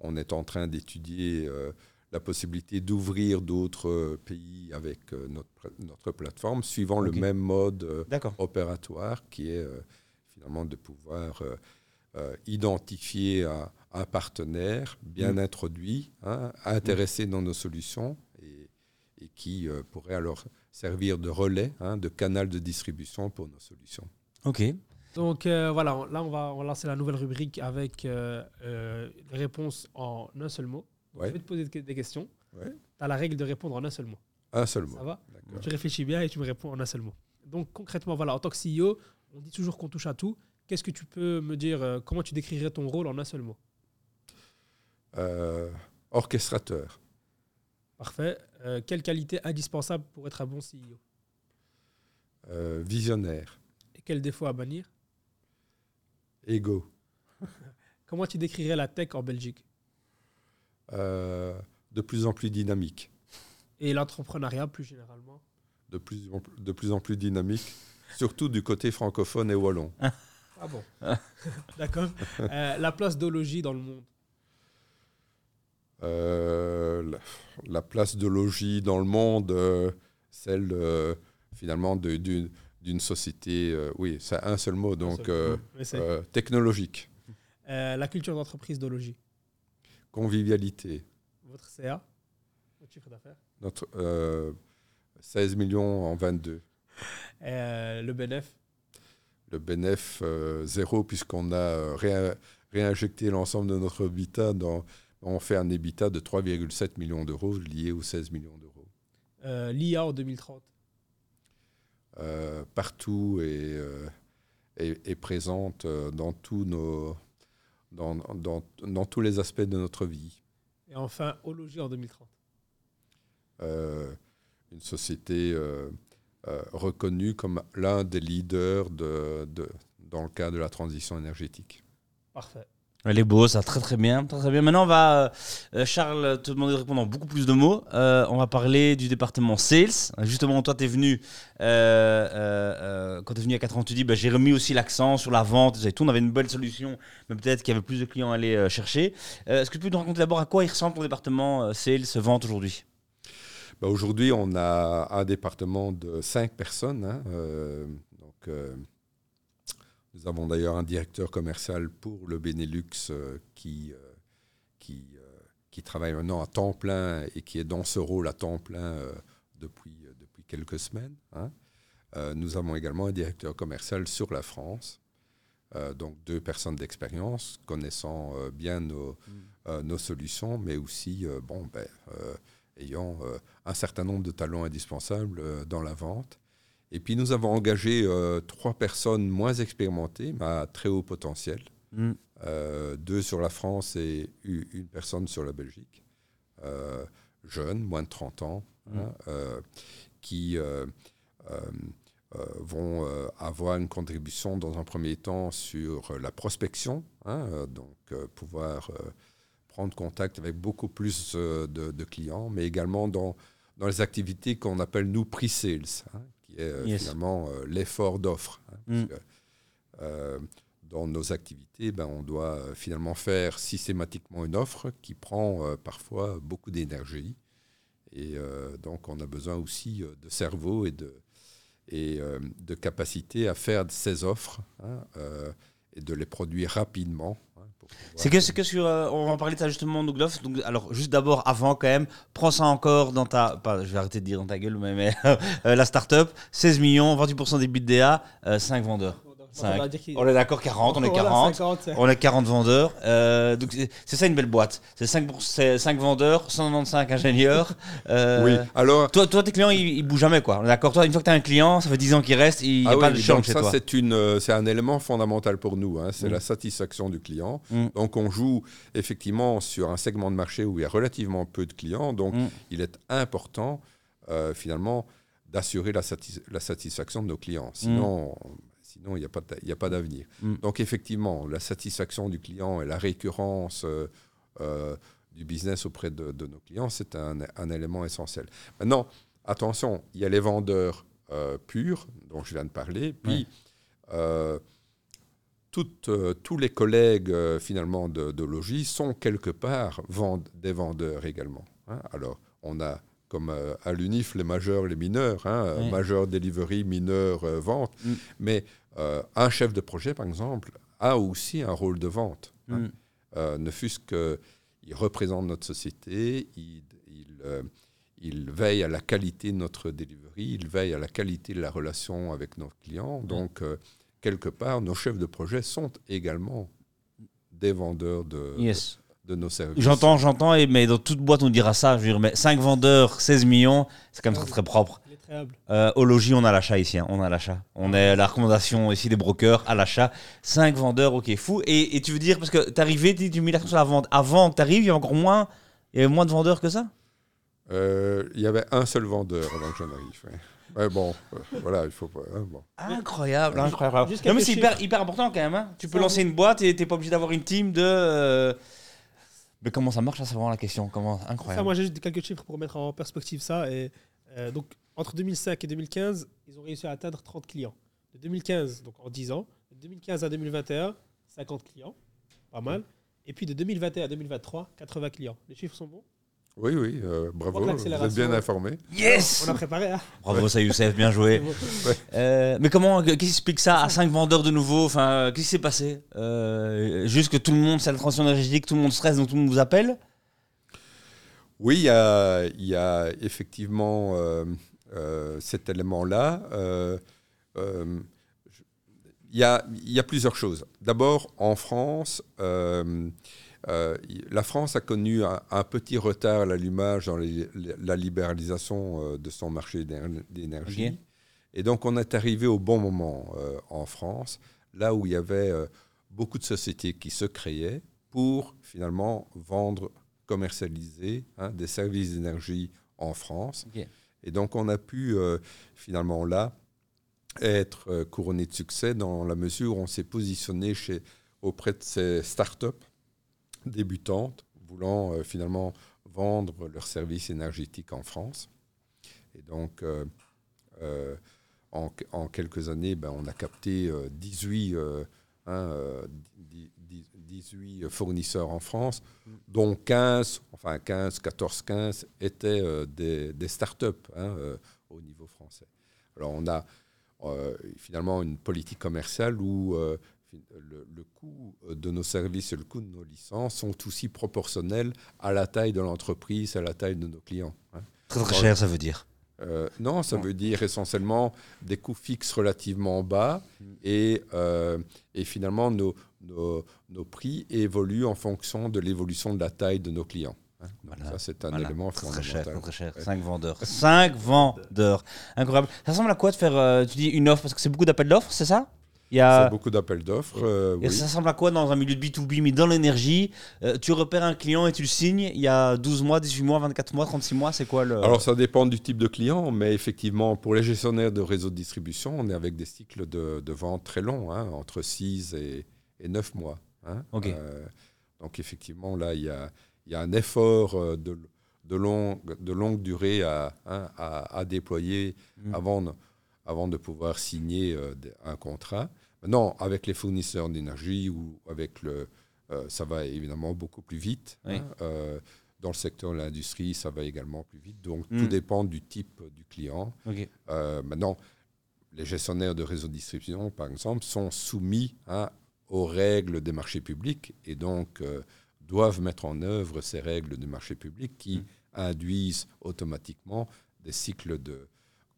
on est en train d'étudier euh, la possibilité d'ouvrir d'autres euh, pays avec euh, notre, pla- notre plateforme, suivant le même mode euh, opératoire qui est euh, finalement de pouvoir euh, euh, identifier un, un partenaire bien Mm. introduit, hein, intéressé dans nos solutions et, et qui euh, pourrait alors servir de relais, hein, de canal de distribution pour nos solutions. Ok. Donc euh, voilà, là on va, on va lancer la nouvelle rubrique avec euh, euh, les réponses en un seul mot. Ouais. Je vais te poser des questions. Ouais. Tu as la règle de répondre en un seul mot. Un seul Ça mot. va? D'accord. Tu réfléchis bien et tu me réponds en un seul mot. Donc concrètement, voilà, en tant que CEO, on dit toujours qu'on touche à tout. Qu'est-ce que tu peux me dire euh, Comment tu décrirais ton rôle en un seul mot? Euh, orchestrateur, Parfait. Euh, quelle qualité indispensable pour être un bon CEO visionnaire, Et quel défaut à bannir? Égo, Comment tu décrirais la tech en Belgique? De plus en plus dynamique, Et l'entrepreneuriat plus généralement de plus en plus, de plus, en plus dynamique, surtout du côté francophone et wallon. Ah bon D'accord. Euh, la place d'Ologie dans le monde Euh, la, la place de logis dans le monde, euh, celle euh, finalement d'une d'une société, euh, oui, c'est un seul mot, donc seul euh, mot. Euh, technologique, Euh, la culture d'entreprise d'Ologie. Convivialité, Votre CA Votre chiffre d'affaires notre, euh, 16 millions en 22. Euh, Le BNF Le bénéf euh, zéro puisqu'on a euh, réin- réinjecté l'ensemble de notre habitat dans, on fait un EBITDA de 3,7 millions d'euros lié aux 16 millions d'euros. euh, L'IA en 2030 Euh, partout et, euh, est, est présente euh, dans tous nos dans, dans, dans tous les aspects de notre vie. Et enfin, Ologie en 2030 Euh, une société euh, euh, reconnue comme l'un des leaders de, de- dans le cadre de la transition énergétique. Parfait. Elle est beau, ça, très très bien, très bien. Maintenant, on va, euh, Charles, te demander de répondre en beaucoup plus de mots. Euh, on va parler du département sales. Justement, toi, tu es venu, euh, euh, euh, quand tu es venu a 4 ans, tu dis, bah, j'ai remis aussi l'accent sur la vente tout. On avait une belle solution, mais peut-être qu'il y avait plus de clients à aller euh, chercher. Euh, Est-ce que tu peux nous raconter d'abord à quoi il ressemble ton département euh, sales, vente aujourd'hui? Bah, Aujourd'hui, on a un département de cinq personnes. hein, euh, donc, euh, nous avons d'ailleurs un directeur commercial pour le Benelux euh, qui, euh, qui, euh, qui travaille maintenant à temps plein et qui est dans ce rôle à temps plein depuis, depuis quelques semaines. hein. Nous avons également un directeur commercial sur la France. Euh, donc deux personnes d'expérience connaissant euh, bien nos, euh, nos solutions, mais aussi bon, ben, ayant un certain nombre de talents indispensables dans la vente. Et puis nous avons engagé euh, trois personnes moins expérimentées, mais à très haut potentiel. Mm. Euh, deux sur la France et une personne sur la Belgique. Euh, jeunes, moins de 30 ans, hein, euh, qui vont avoir une contribution dans un premier temps sur la prospection, hein, donc pouvoir prendre contact avec beaucoup plus de, de clients, mais également dans, dans les activités qu'on appelle nous pre-sales, hein, qui est euh, Yes. finalement euh, l'effort d'offre. hein, Mm. euh, dans nos activités, ben, on doit finalement faire systématiquement une offre qui prend parfois beaucoup d'énergie. Et euh, donc, on a besoin aussi de cerveau et de, et, euh, de capacité à faire ces offres hein, euh, et de les produire rapidement. C'est que, que sur. euh, on va en parler de ça justement, Douglas. Donc, alors, juste d'abord, avant quand même, prends ça encore dans ta. Pas, je vais arrêter de dire dans ta gueule, mais, euh, la start-up, 16 millions, 28% des BDA, 5 vendeurs. On est d'accord, 40, on est 40. On est 40 vendeurs. Euh, donc c'est ça une belle boîte. C'est 5, pour- c'est 5 vendeurs, 195 ingénieurs. Euh, Oui, alors. Toi, toi, tes clients, ils, ils bougent jamais, quoi. On est D'accord, toi, une fois que tu as un client, ça fait 10 ans qu'il reste, il n'y a Ah pas oui, de change chez ça, toi. c'est une, euh, c'est un élément fondamental pour nous. hein, c'est Mm. la satisfaction du client. Mm. Donc, on joue effectivement sur un segment de marché où il y a relativement peu de clients. Donc, Mm. il est important, euh, finalement, d'assurer la, satis- la satisfaction de nos clients. Sinon, sinon il n'y a pas pas d'avenir. Mm. Donc, effectivement, la satisfaction du client et la récurrence euh, euh, du business auprès de, de nos clients, c'est un, un élément essentiel. Maintenant, attention, il y a les vendeurs euh, purs, dont je viens de parler, puis toutes, tous les collègues finalement de, de logis sont quelque part des vendeurs également. hein. Alors, on a comme euh, à l'UNIF les majeurs, les mineurs, hein, euh, Oui. majeur delivery, mineur euh, vente, Mm. mais euh, un chef de projet, par exemple, a aussi un rôle de vente. hein. Mm. Euh, ne fût-ce qu'il représente notre société, il, il, euh, il veille à la qualité de notre delivery, il veille à la qualité de la relation avec nos clients. Donc, euh, quelque part, nos chefs de projet sont également des vendeurs de, Yes. de nos services. J'entends, j'entends, mais dans toute boîte, on dira ça. Je veux dire, mais 5 vendeurs, 16 millions, c'est quand même très, très propre. Euh, au logis, on a l'achat ici. hein, On a l'achat. On est la recommandation ici des brokers à l'achat. 5 vendeurs, ok, fou. Et, et tu veux dire, parce que t'es arrivé, tu tu mets l'accent sur la vente. Avant que tu arrives, il y avait encore moins, il y avait moins de vendeurs que ça? Euh, il y avait un seul vendeur avant que j'en arrive. ouais. Ouais, bon, euh, voilà, il faut pas. hein, bon. Incroyable, Juste- incroyable. Non, mais c'est hyper, important quand même. hein. Tu peux lancer une boîte et t'es pas obligé d'avoir une team de. euh, Mais comment ça marche, là, c'est vraiment la question. Comment Ça, Incroyable. moi, j'ai juste quelques chiffres pour mettre en perspective ça. Et, euh, donc, entre 2005 et 2015, ils ont réussi à atteindre 30 clients. De 2015, donc en 10 ans, de 2015 à 2021, 50 clients, pas mal. Et puis de 2021 à 2023, 80 clients. Les chiffres sont bons? Oui, oui, euh, bravo, vous êtes bien informé. Yes On a préparé. Hein Bravo, ça, Youssef, bien joué. Euh, mais comment, qu'est-ce qui explique ça? À 5 vendeurs de nouveau Enfin, qu'est-ce qui s'est passé? Euh, Juste que tout le monde, c'est la transition énergétique, tout le monde stresse, donc tout le monde vous appelle? Oui, il y a, il y a effectivement cet élément-là. Euh, euh, il, y a, il y a plusieurs choses. D'abord, en France, euh, euh, la France a connu un, un petit retard à l'allumage dans les- la libéralisation euh, de son marché d'éner- d'énergie. Et donc, on est arrivé au bon moment euh, en France, là où il y avait euh, beaucoup de sociétés qui se créaient pour finalement vendre, commercialiser hein, des services d'énergie en France. Et donc on a pu finalement là être couronné de succès dans la mesure où on s'est positionné auprès de ces startups débutantes voulant finalement vendre leurs services énergétiques en France. Et donc, en, en, quelques années, ben, on a capté 18 18 fournisseurs en France, dont 15, enfin 15, 14, 15 étaient euh, des, des start-up hein, euh, au niveau français. Alors on a euh, finalement une politique commerciale où le, coût de nos services et le coût de nos licences sont aussi proportionnels à la taille de l'entreprise, à la taille de nos clients. Hein. Très très cher, ça veut dire non, ça veut dire essentiellement des coûts fixes relativement bas mm. et finalement nos, nos, prix évoluent en fonction de l'évolution de la taille de nos clients. Hein. Ça, c'est un élément fondamental. Très cher, très cher. 5 vendeurs. 5 vendeurs. Incroyable. Ça ressemble à quoi de faire, euh, tu dis, une offre? Parce que c'est beaucoup d'appels d'offres, c'est ça? Il y a... beaucoup d'appels d'offres. Euh, et ça ressemble à quoi dans un milieu de B2B, mais dans l'énergie? Euh, Tu repères un client et tu le signes il y a 12 mois, 18 mois, 24 mois, 36 mois C'est quoi le. Alors ça dépend du type de client, mais effectivement, pour les gestionnaires de réseaux de distribution, on est avec des cycles de, de vente très longs, hein, entre 6 et, et 9 mois. Hein. Euh, donc effectivement, là, il y a, y a, un effort euh, de, de, long, de longue durée à, hein, à, déployer mm. avant, de, avant de pouvoir signer euh, un contrat. Non, avec les fournisseurs d'énergie ou avec le... ça va évidemment beaucoup plus vite. Hein. dans le secteur de l'industrie, ça va également plus vite. Donc, tout mm. dépend du type du client. maintenant, les gestionnaires de réseaux de distribution, par exemple, sont soumis à aux règles des marchés publics et donc euh, doivent mettre en œuvre ces règles du marché public qui mm. induisent automatiquement des cycles de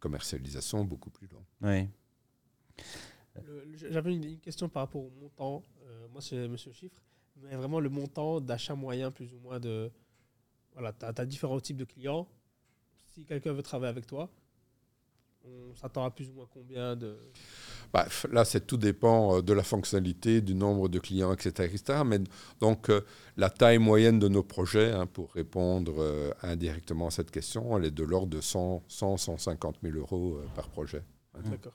commercialisation beaucoup plus longs. Oui. J'avais une, question par rapport au montant. Euh, moi, c'est Monsieur Chiffre, mais vraiment le montant d'achat moyen, plus ou moins de. Voilà, tu as, différents types de clients. Si quelqu'un veut travailler avec toi, on s'attend à plus ou moins combien de. Bah, là, c'est tout dépend euh, de la fonctionnalité, du nombre de clients, etc. etc. Mais donc, euh, la taille moyenne de nos projets, hein, pour répondre euh, indirectement à cette question, elle est de l'ordre de 100, 100 150 000 euros par projet. D'accord.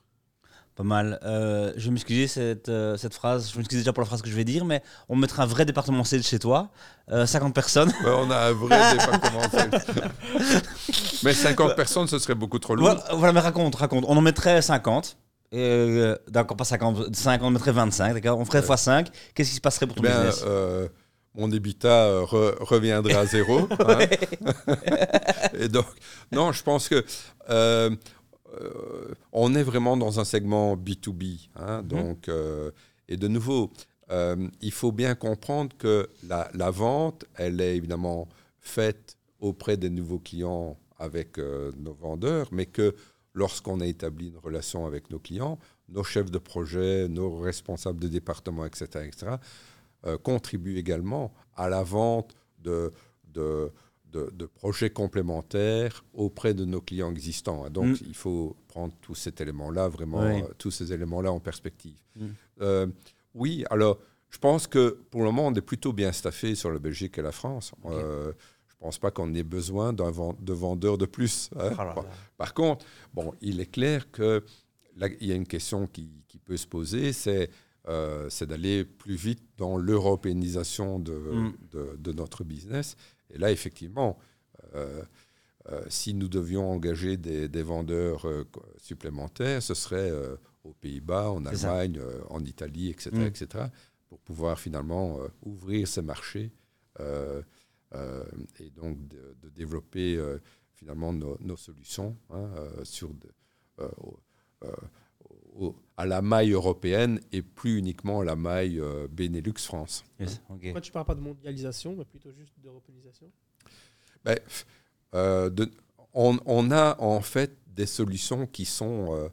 Pas mal. je vais m'excuser cette, cette phrase. Je m'excuse déjà pour la phrase que je vais dire, mais on mettra un vrai département sales chez toi. 50 personnes. on a un vrai département sales. mais 50 personnes, ce serait beaucoup trop lourd. Voilà, mais raconte, raconte. On en mettrait 50. Euh, d'accord, pas 50, 50, on mettrait 25, d'accord On ferait x5. Qu'est-ce qui se passerait pour ton ben, business euh, Mon EBITDA euh, reviendrait à zéro. Hein. Et donc, non, je pense que on est vraiment dans un segment B2B. Hein, mhm. donc, et de nouveau, il faut bien comprendre que la, la, vente, elle est évidemment faite auprès des nouveaux clients avec nos vendeurs, mais que lorsqu'on a établi une relation avec nos clients, nos chefs de projet, nos responsables de département, etc., etc., euh, contribuent également à la vente de, de, de, projets complémentaires auprès de nos clients existants. Donc, mm. il faut prendre tous ces éléments-là, vraiment, euh, tous ces éléments-là en perspective. Mm. Euh, oui, alors, je pense que pour le moment, on est plutôt bien staffé sur la Belgique et la France pense pas qu'on ait besoin d'un de vendeurs de plus. Hein. Oh par contre, bon, il est clair qu'il y a une question qui, peut se poser, c'est euh, d'aller plus vite dans l'européanisation de, mm. de, notre business. Et là, effectivement, euh, euh, si nous devions engager des, des vendeurs supplémentaires, ce serait aux Pays-Bas, en Allemagne, en Italie, etc., mm. etc., pour pouvoir finalement ouvrir ces marchés. Euh, et donc de, développer euh, finalement nos, solutions hein, euh, à la maille européenne et plus uniquement à la maille Benelux France. Pourquoi tu ne parles pas de mondialisation, mais plutôt juste d'européanisation ben, on, on, a en fait des solutions qui sont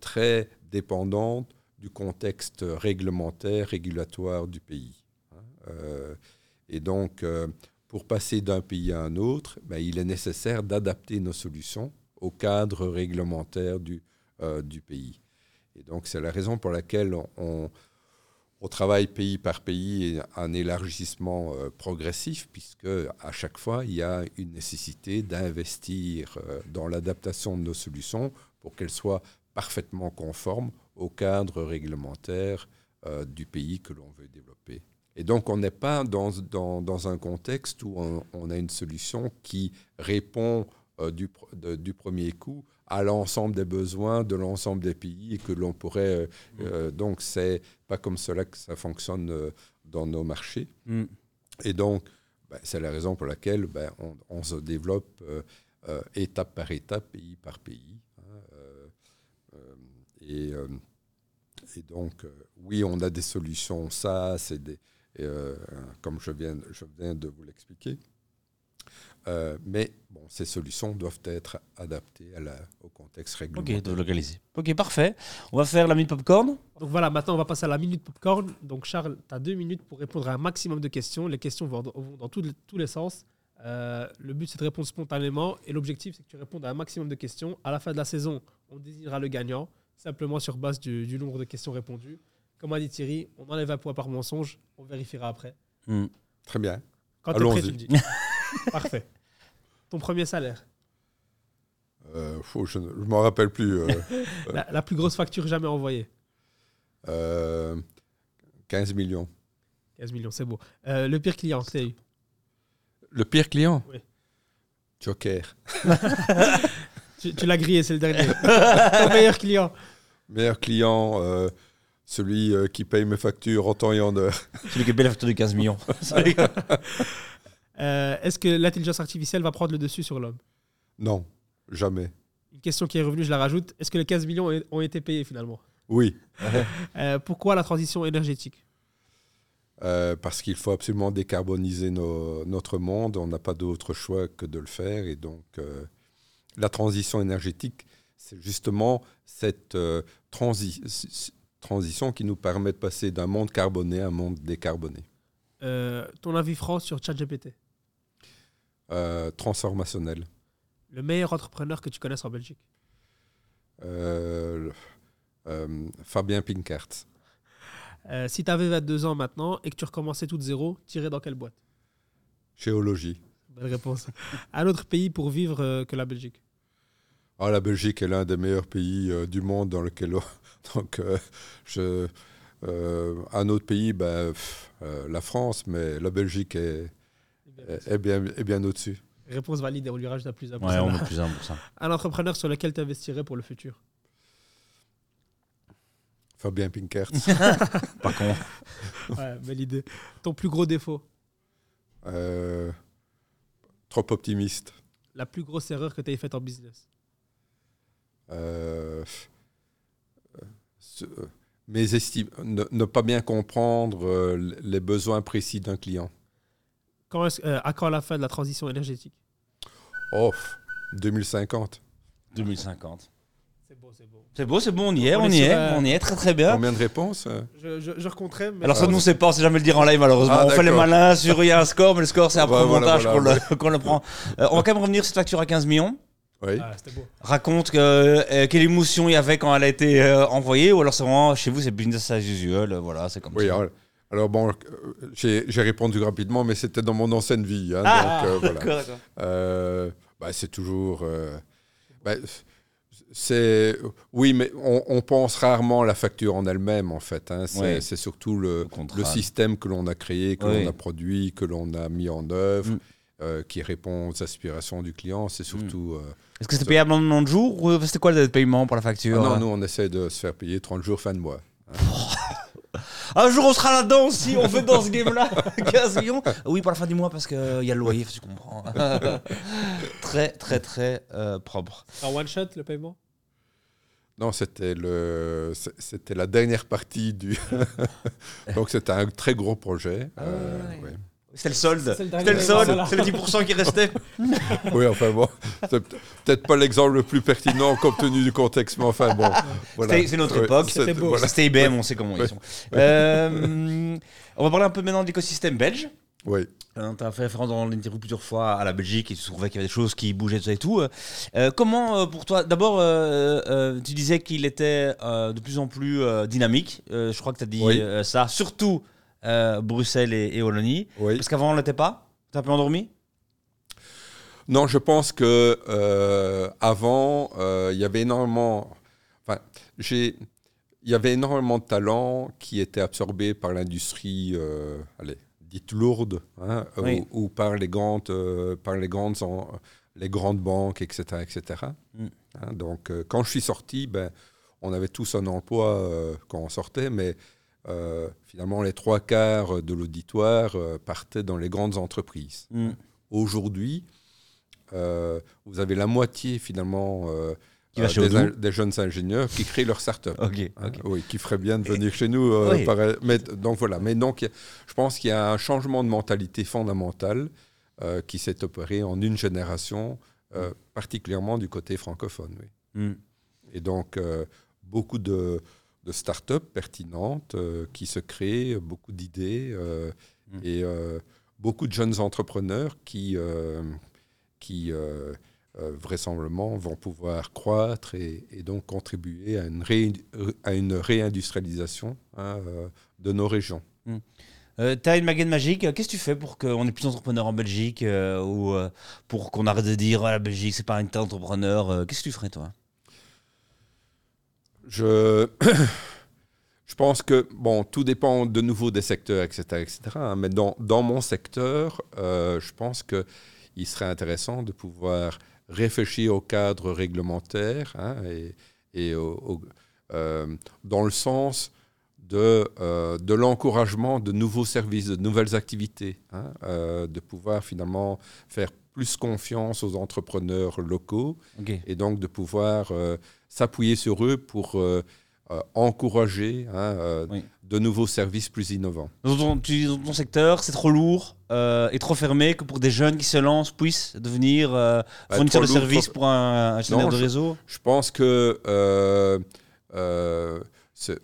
très dépendantes du contexte réglementaire, régulatoire du pays. Hein. Et donc, euh, pour passer d'un pays à un autre, ben, il est nécessaire d'adapter nos solutions au cadre réglementaire du, euh, du pays. Et donc, c'est la raison pour laquelle on, travaille pays par pays un élargissement euh, progressif, puisque à chaque fois, il y a une nécessité d'investir euh, dans l'adaptation de nos solutions pour qu'elles soient parfaitement conformes au cadre réglementaire euh, du pays que l'on veut développer. Et donc, on n'est pas dans, dans, dans, un contexte où on, a une solution qui répond du, du premier coup à l'ensemble des besoins de l'ensemble des pays et que l'on pourrait. Euh, euh, donc, c'est pas comme cela que ça fonctionne euh, dans nos marchés. Mm. Et donc, ben, c'est la raison pour laquelle ben, on, on, se développe étape par étape, pays par pays. Hein, et, et, donc, oui, on a des solutions. Ça, c'est des. comme je viens, je viens de vous l'expliquer. Euh, mais bon, ces solutions doivent être adaptées à la, au contexte réglementaire. Ok, de localiser. Ok, parfait. On va faire la minute popcorn. Donc voilà, maintenant on va passer à la minute popcorn. Donc Charles, tu as deux minutes pour répondre à un maximum de questions. Les questions vont dans, vont dans tous, les, tous les sens. Euh, le but c'est de répondre spontanément et l'objectif c'est que tu répondes à un maximum de questions. À la fin de la saison, on désignera le gagnant simplement sur base du, du nombre de questions répondues. Comme a dit Thierry, on enlève un point par mensonge, on vérifiera après. Mm. Très bien. Quand tu es prêt, tu me dis. Parfait. Ton premier salaire euh, Je ne m'en rappelle plus. Euh, la, la, plus grosse facture jamais envoyée 15 euh, millions. 15 millions, c'est beau. Euh, le pire client que tu as eu Le pire client Oui. Joker. tu, tu l'as grillé, c'est le dernier. Ton meilleur client Meilleur client, celui qui paye mes factures en temps et en heure. Celui qui paye la facture de 15 millions. Euh, Est-ce que l'intelligence artificielle va prendre le dessus sur l'homme? Non, jamais. Une question qui est revenue, je la rajoute. Est-ce que les 15 millions ont été payés finalement? Oui. euh, pourquoi la transition énergétique? Euh, Parce qu'il faut absolument décarboniser nos, notre monde. On n'a pas d'autre choix que de le faire. Et donc, la transition énergétique, c'est justement cette transi transition qui nous permet de passer d'un monde carboné à un monde décarboné. Euh, ton avis France sur ChatGPT? Euh, Transformationnel. Le meilleur entrepreneur que tu connaisses en Belgique euh, Fabien Pinkert. si tu avais 22 ans maintenant et que tu recommençais tout de zéro, tirer dans quelle boîte? Géologie. Bonne réponse. un autre pays pour vivre que la Belgique? Ah, La Belgique est l'un des meilleurs pays du monde dans lequel... Donc, je euh, un autre pays, euh, la France, mais la Belgique est, est, est bien, est bien au-dessus. Réponse valide et on lui rajoute un plus un. Ouais, on met plus un pour ça. Un entrepreneur sur lequel tu investirais pour le futur? Fabien Pinkert. Pas con. Ouais, belle idée. Ton plus gros défaut? Euh, Trop optimiste. La plus grosse erreur que tu aies faite en business? Euh, mes estimes, ne, ne, pas bien comprendre euh, les besoins précis d'un client. Quand euh, à quand la fin de la transition énergétique? Oh, 2050. 2050. C'est beau, c'est beau. C'est beau, c'est bon, on y est, on, on y est, euh... on y est très très bien. Combien de réponses Je, je, je recompterai. Mais Alors ça, nous, c'est pas, on sait jamais le dire en live malheureusement. Ah, on fait les malins sur il y a un score, mais le score, c'est après ouais, montage voilà, voilà, qu'on le, qu le, prend. Euh, on va quand même revenir sur cette facture à 15 millions. Oui. Ah, beau. Raconte que, euh, quelle émotion il y avait quand elle a été euh, envoyée, ou alors c'est vraiment chez vous, c'est business as usual, euh, voilà, c'est comme oui, ça. Alors, alors bon, j'ai répondu rapidement, mais c'était dans mon ancienne vie. Hein, ah, donc, voilà. bah, c'est toujours. Bah, c'est oui, mais on, on, pense rarement à la facture en elle-même, en fait. Hein. C'est ouais. surtout le, le, système que l'on a créé, que oui. l'on a produit, que l'on a mis en œuvre. Mm. Euh, qui répond aux aspirations du client. C'est surtout. Mm. Euh, Est-ce que c'est payable en 90 jours ou c'était quoi le paiement pour la facture ah Non, nous, on essaie de se faire payer 30 jours fin de mois. Un jour, on sera là-dedans aussi. On fait dans ce game-là 15 millions. Oui, pour la fin du mois, parce qu'il y a le loyer, tu comprends. très, très, très euh, propre. En one shot, le paiement? Non, c'était le, c'était la dernière partie du. Donc c'était un très gros projet. Ah, euh, ouais. Ouais. C'était le solde. C'était le solde. C'est le 10% qui restait. oui, enfin bon. C'est peut-être pas l'exemple le plus pertinent compte tenu du contexte, mais enfin bon. Voilà. C'est notre époque. C'était voilà. IBM, on sait comment ils sont. Euh, on va parler un peu maintenant de l'écosystème belge. Oui. Euh, tu as fait référence dans l'interview plusieurs fois à la Belgique et tu trouvais qu'il y avait des choses qui bougeaient tout ça et tout. Euh, comment, euh, pour toi, d'abord, euh, euh, tu disais qu'il était euh, de plus en plus euh, dynamique. Euh, je crois que tu as dit Oui. euh, ça, surtout euh, Bruxelles et, et Wallonie. Oui. Parce qu'avant, on l'était pas T'es un peu endormi? Non, je pense que euh, avant, euh, il y avait énormément. Enfin, j'ai. Il y avait énormément de talents qui étaient absorbés par l'industrie, allez, dite lourde, hein, Oui. ou, ou par les grandes, par les grandes, les grandes banques, etc., etc. Mm. Hein, donc, quand je suis sorti, ben, on avait tous un emploi quand on sortait, mais euh, finalement, les trois quarts de l'auditoire euh, partaient dans les grandes entreprises. Mm. Aujourd'hui, euh, vous avez la moitié finalement des, jeunes ingénieurs qui créent leur start-up. Ok, Hein, oui, qui ferait bien de venir chez nous. Oui. par- mais, donc voilà. Mais donc, a- je pense qu'il y a un changement de mentalité fondamental qui s'est opéré en une génération, particulièrement du côté francophone. oui. Mm. Et donc, beaucoup de, de start-up pertinentes euh, qui se créent, beaucoup d'idées euh, Mm. et euh, beaucoup de jeunes entrepreneurs qui, qui vraisemblablement vont pouvoir croître et, et donc contribuer à une, ré- à une réindustrialisation hein, de nos régions. Euh, T'as une baguette magique. Qu'est-ce que tu fais pour qu'on ait plus d'entrepreneurs en Belgique euh, ou euh, pour qu'on arrête de dire ah, la Belgique c'est pas une terre d'entrepreneurs Qu'est-ce que tu ferais toi? Je, je pense que, bon, tout dépend de nouveau des secteurs, etc. etc. hein, mais dans, dans mon secteur, euh, je pense qu'il serait intéressant de pouvoir réfléchir au cadre réglementaire hein, et, et au- au- euh, dans le sens de, euh, de l'encouragement de nouveaux services, de nouvelles activités, hein, euh, de pouvoir finalement faire plus confiance aux entrepreneurs locaux et donc de pouvoir s'appuyer sur eux pour euh, euh, encourager hein, euh, Oui. de nouveaux services plus innovants. Dans ton, tu dis dans ton secteur, c'est trop lourd et trop fermé que pour des jeunes qui se lancent puissent devenir Bah, fournisseurs de lourd, services trop- pour un, un Non, de réseau. Je pense que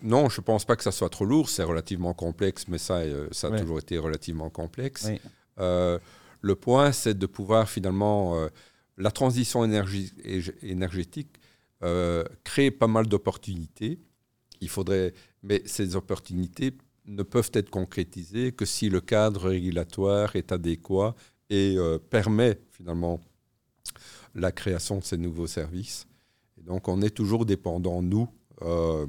non, je pense pas que ça soit trop lourd. C'est relativement complexe, mais ça, ça a Ouais. toujours été relativement complexe. Oui. Euh, le point, c'est de pouvoir finalement euh, la transition énergie- énergétique euh, crée pas mal d'opportunités. Il faudrait, mais ces opportunités ne peuvent être concrétisées que si le cadre régulatoire est adéquat et euh, permet finalement la création de ces nouveaux services. Et donc, on est toujours dépendant, nous, euh,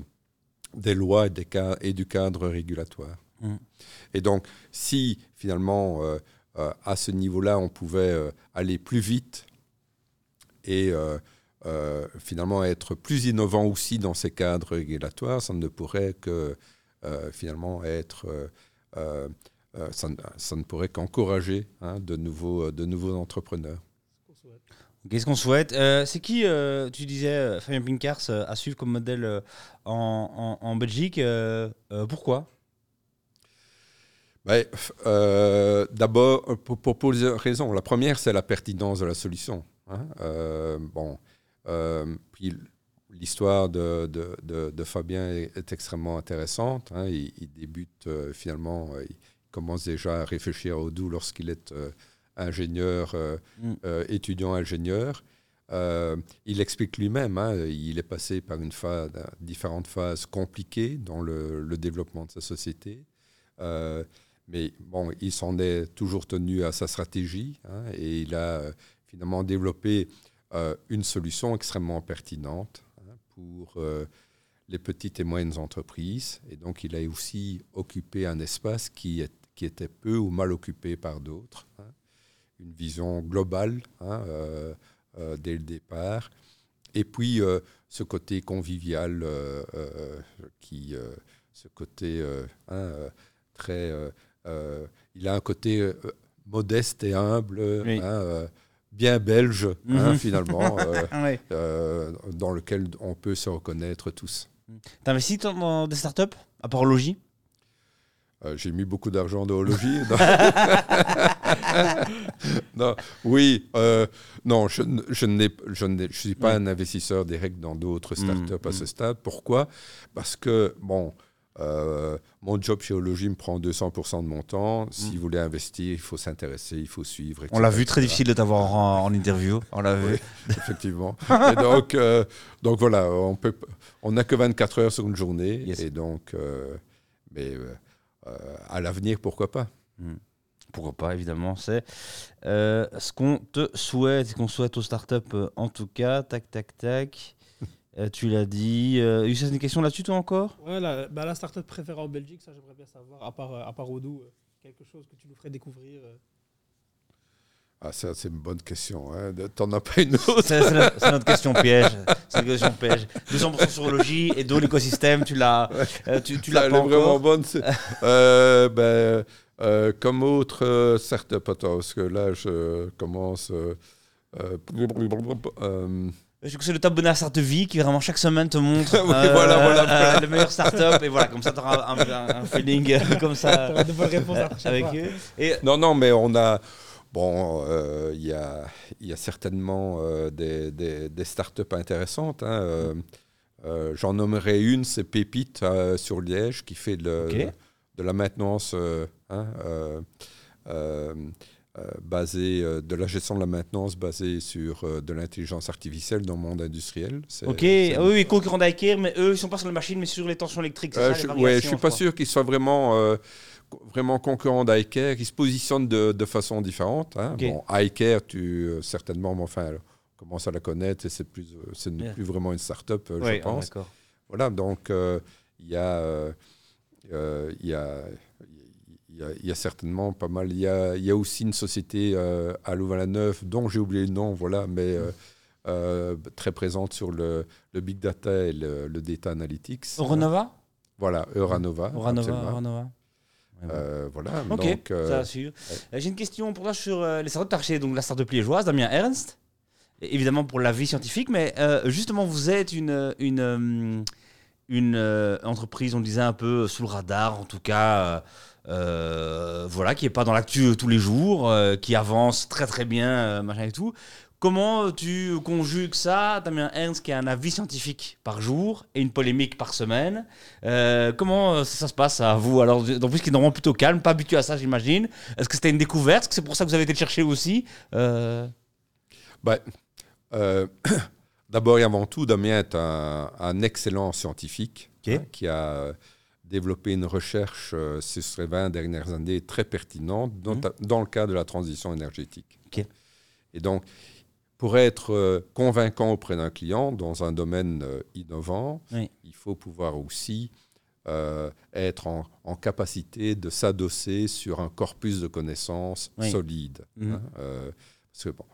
des lois et, des ca- et du cadre régulatoire. Mm. Et donc, si finalement, euh, à ce niveau-là, on pouvait aller plus vite et euh, finalement être plus innovant aussi dans ces cadres régulatoires, ça ne pourrait que euh, finalement être... euh, euh, ça, ne- ça ne pourrait qu'encourager hein, de, nouveaux, de nouveaux entrepreneurs. Qu'est-ce qu'on souhaite Euh, C'est qui, euh, tu disais, Fabien Pinkars, euh, à suivre comme modèle en, en- en Belgique Pourquoi? Ben, D'abord, pour, pour plusieurs raisons. La première, c'est la pertinence de la solution. hein. Bon, puis l'histoire de, de- de- de Fabien est, est extrêmement intéressante. hein. Il, il débute euh, finalement, euh, il commence déjà à réfléchir au doux lorsqu'il est euh, ingénieur, euh, Mm. euh, étudiant ingénieur. Euh, il explique lui-même, hein, il est passé par une phase, différentes phases compliquées dans le, le développement de sa société. Euh, mais bon, il s'en est toujours tenu à sa stratégie hein, et il a euh, finalement développé euh, une solution extrêmement pertinente hein, pour euh, les petites et moyennes entreprises. Et donc, il a aussi occupé un espace qui, est- qui était peu ou mal occupé par d'autres. hein. Une vision globale hein, euh, dès le départ. Et puis, ce côté convivial, qui, ce côté très. il a un côté modeste et humble, Oui. euh, bien belge, hein, Mhm. finalement, euh, ouais. euh, dans lequel on peut se reconnaître tous. T'investis dans, dans des startups À part Logis Euh, J'ai mis beaucoup d'argent dans Ologie. non, oui, non, je, ne je suis pas un investisseur direct dans d'autres Mm, startups à ce stade. Pourquoi? Parce que, bon, euh, mon job chez Ologie me prend 200% de mon temps. Si Mm. vous voulez investir, il faut s'intéresser, il faut suivre. On l'a vu, très difficile de t'avoir en, en interview. On l'a vu. Effectivement. et donc, euh, donc voilà, on n'a que 24 heures sur une journée. Yes. Et donc, euh, mais à l'avenir, pourquoi pas? Pourquoi pas, évidemment. C'est euh, ce qu'on te souhaite, ce qu'on souhaite aux startups, en tout cas. Tac, tac, tac. Euh, tu l'as dit. Euh, Youssef, une question là-dessus, toi encore? Ouais, la, bah, la startup préférée en Belgique, ça j'aimerais bien savoir, à part, euh, à part Odoo, euh, quelque chose que tu nous ferais découvrir. euh. Ah, ça, c'est une bonne question. Hein. T'en as pas une autre? C'est c'est notre, c'est notre question piège. C'est une question piège. 200% sur logis et dans l'écosystème, tu l'as euh, tu, tu l'as Elle pas est vraiment bonne. c'est- Euh, ben, euh, comme autre euh, startup, attends, parce que là, je commence. Euh, euh, euh, c'est le top bonheur Startup Vie qui vraiment chaque semaine te montre Oui, voilà, voilà, voilà. le meilleur startup et voilà comme ça tu auras un, un- un feeling euh, comme ça de bonnes réponses avec fois. eux. Et Non, non, mais on a. Bon, euh, il y, a, il y a certainement euh, des, des, des startups intéressantes. hein, euh, euh, J'en nommerai une, c'est Pépite euh, sur Liège, qui fait de, la maintenance euh, hein, euh, euh, euh, de la gestion de la maintenance basée sur euh, de l'intelligence artificielle dans le monde industriel. Ok, c'est- ah oui, oui, concurrent d'Iker, mais eux ils sont pas sur les machines mais sur les tensions électriques. Euh, ça, je, ouais, variations, suis pas sûr qu'ils soient vraiment, euh, vraiment concurrents d'iCare. Ils se positionnent de, de façon différente. hein. Bon, iCare, tu euh, certainement, mais enfin, on commence à la connaître et c'est plus, Yeah. plus vraiment une start-up, Ouais, je ah, pense. d'accord. Voilà, donc il y a, il y a, y a- il y a certainement pas mal. Il y a, il y a aussi une société euh, à Louvain-la-Neuve dont j'ai oublié le nom, voilà, mais euh, euh, très présente sur le, le big data et le, le data analytics. Euronova? Voilà, Euranova. Bon. Euh, voilà, Ok, donc euh, ça assure. J'ai une question pour toi sur euh, les startups. Tu donc la startup liégeoise, Damien Ernst, évidemment pour la vie scientifique, mais justement, vous êtes une, une, une entreprise, on disait un peu sous le radar, en tout cas, voilà, qui n'est pas dans l'actu euh, tous les jours, euh, qui avance très très bien, euh, machin et tout. Comment tu conjugues ça, Damien Ernst, qui a un avis scientifique par jour et une polémique par semaine Euh, Comment euh, ça, ça se passe à vous? Alors, en plus, qui est normalement plutôt calme, pas habitué à ça, j'imagine. Est-ce que c'était une découverte? Est-ce que c'est pour ça que vous avez été le chercher aussi? Euh, bah, euh, d'abord et avant tout, Damien est un, un excellent scientifique hein, qui a développé une recherche euh, ces 20 dernières années très pertinente dans, Mhm. dans le cadre de la transition énergétique. Et donc, pour être euh, convaincant auprès d'un client dans un domaine euh, innovant, Oui. il faut pouvoir aussi euh, être en, en capacité de s'adosser sur un corpus de connaissances Oui. solide. Mhm. hein, parce que bon,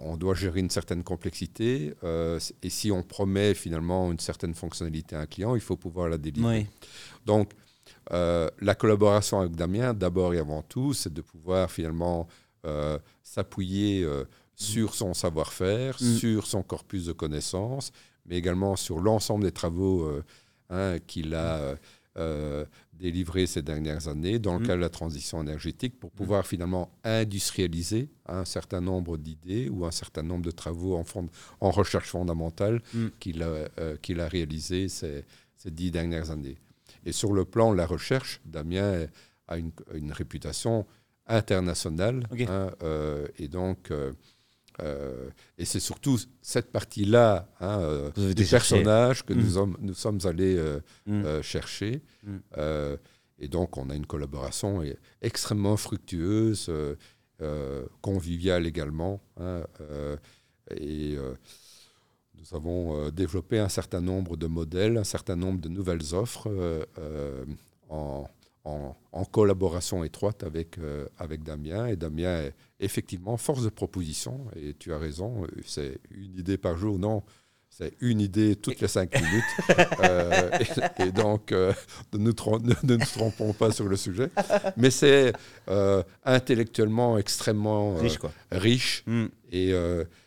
on doit gérer une certaine complexité euh, et si on promet finalement une certaine fonctionnalité à un client, il faut pouvoir la délivrer. Oui. Donc, euh, la collaboration avec Damien, d'abord et avant tout, c'est de pouvoir finalement euh, s'appuyer euh, sur son savoir-faire, Mm. sur son corpus de connaissances, mais également sur l'ensemble des travaux euh, hein, qu'il a délivrés ces dernières années dans le Mm. cadre de la transition énergétique pour pouvoir finalement industrialiser un certain nombre d'idées ou un certain nombre de travaux en, fond- en recherche fondamentale Mm. qu'il a, euh, qu'il a réalisés ces, ces dix dernières années. Et sur le plan de la recherche, Damien a une, une réputation internationale. Hein, euh, et donc, euh, et c'est surtout cette partie-là hein, euh, du personnage que Mm. nous, sommes, nous sommes allés euh, Mm. euh, chercher. Mm. Euh, et donc, on a une collaboration extrêmement fructueuse, euh, euh, conviviale également. hein, euh, et euh, nous avons euh, développé un certain nombre de modèles, un certain nombre de nouvelles offres euh, euh, en, en- en collaboration étroite avec, euh, avec Damien. Et Damien est effectivement force de proposition. Et tu as raison, euh, c'est une idée par jour. Non, c'est une idée toutes les cinq minutes. Euh, et, et donc, euh, ne, nous trom- ne- ne nous trompons pas sur le sujet. Mais c'est euh, intellectuellement extrêmement Riche, quoi. riche Mm. et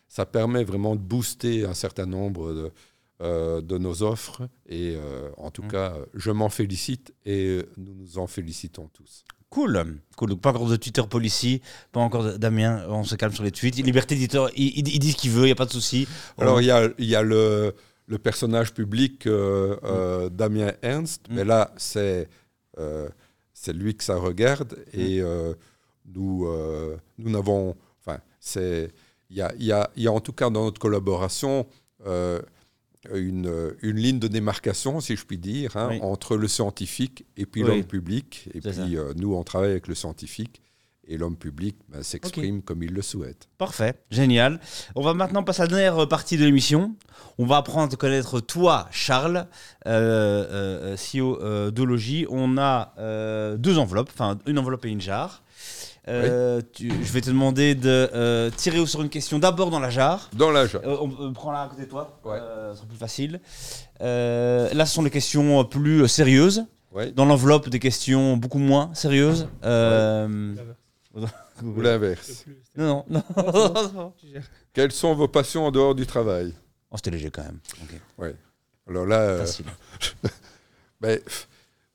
ça permet vraiment de booster un certain nombre de, de nos offres. Et en tout Mm. cas, je m'en félicite et nous nous en félicitons tous. Cool. Cool. Donc, pas encore de Twitter policy, pas encore Damien, on se calme sur les tweets. Liberté d'éditeur, il, il- il dit ce qu'il veut, il n'y a pas de souci. Alors, il y a, il y a le, le personnage public euh, euh, Damien Ernst, Mm. mais là, c'est euh, c'est lui que ça regarde et euh, nous, nous n'avons. Enfin, c'est. Il y a, y, a, y a en tout cas dans notre collaboration une, une ligne de démarcation, si je puis dire, hein, Oui. entre le scientifique et puis Oui. l'homme public. Et puis, euh, nous, on travaille avec le scientifique et l'homme public ben, s'exprime comme il le souhaite. Parfait, génial. On va maintenant passer à la dernière partie de l'émission. On va apprendre à connaître toi, Charles, euh, euh, CEO euh, d'Ologie. On a euh, deux enveloppes, enfin une enveloppe et une jarre. Euh, tu- je vais te demander de euh, tirer sur une question d'abord dans la jarre. Dans l'âge. Euh, on on prend là à côté de toi, Ouais. euh, ce sera plus facile. Euh, là, ce sont des questions plus sérieuses. Ouais. Dans l'enveloppe, des questions beaucoup moins sérieuses. Euh, Ou l'inverse. Non, non, non. Quelles sont vos passions en dehors du travail? Oh, c'était léger quand même. Ok. Alors là, euh, Facile. ben,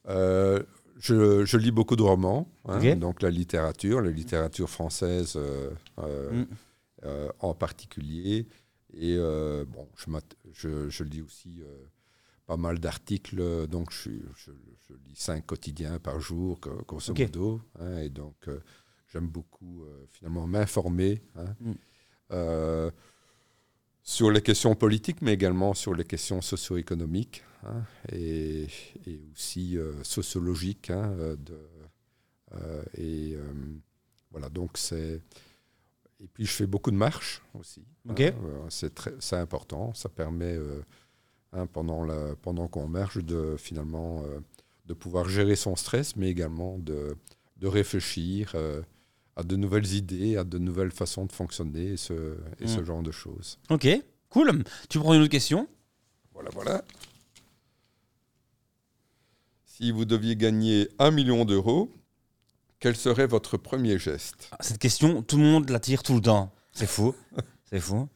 euh, je, je lis beaucoup de romans, hein, donc la littérature, la littérature française euh, euh, Mm. euh, en particulier. Et bon, je, je, je lis aussi pas mal d'articles, donc je, lis cinq quotidiens par jour, grosso modo. hein, et donc, j'aime beaucoup finalement m'informer. hein, Mm. sur les questions politiques, mais également sur les questions socio-économiques hein, et, et aussi euh, sociologiques. hein, euh, de, euh, et voilà, donc c'est. Et puis je fais beaucoup de marches aussi. hein, c'est très, c'est important. Ça permet pendant la, pendant qu'on marche de finalement de pouvoir gérer son stress, mais également de, de réfléchir euh, à de nouvelles idées, à de nouvelles façons de fonctionner et ce, et ce Mm. genre de choses. Ok, cool. Tu prends une autre question? Voilà, voilà. Si vous deviez gagner un million d'euros, quel serait votre premier geste? Ah, Cette question, tout le monde la tire tout le temps. C'est fou. C'est fou.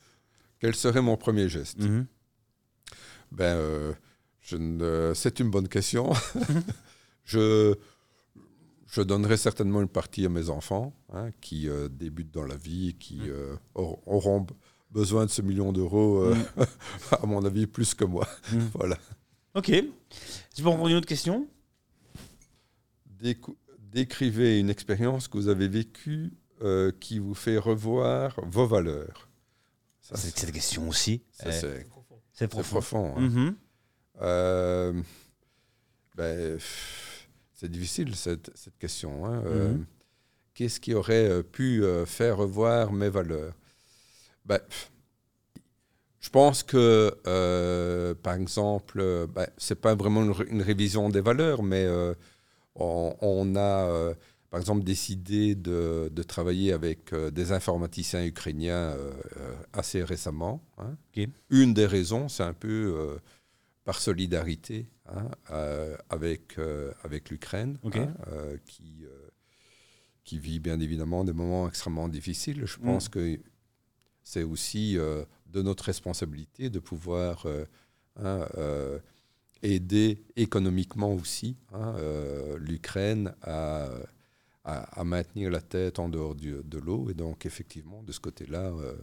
Quel serait mon premier geste? Mhm. Ben, euh, je ne- c'est une bonne question. je, je donnerai certainement une partie à mes enfants hein, qui euh, débutent dans la vie, qui euh, aur- auront besoin de ce million d'euros, euh, à mon avis, plus que moi. Voilà. Ok. Tu peux en prendre une autre question? Décrivez une expérience que vous avez vécue euh, qui vous fait revoir vos valeurs. C'est cette question aussi. Eh, c'est- profond. profond. hein. Mhm. Euh, ben, c'est difficile cette, cette question. hein. Euh, Mhm. Qu'est-ce qui aurait pu faire revoir mes valeurs? Ben, Je pense que, euh, par exemple, ben, c'est pas vraiment une, ré- une révision des valeurs, mais euh, on, on a, euh, par exemple, décidé de, de travailler avec euh, des informaticiens ukrainiens euh, assez récemment. hein. Une des raisons, c'est un peu par solidarité hein, euh, avec, euh, avec l'Ukraine, hein, euh, qui, qui vit bien évidemment des moments extrêmement difficiles. Je Mm. pense que c'est aussi de notre responsabilité de pouvoir hein, aider économiquement aussi hein, euh, l'Ukraine à, à, maintenir la tête en dehors du- de l'eau. Et donc, effectivement, de ce côté-là, euh,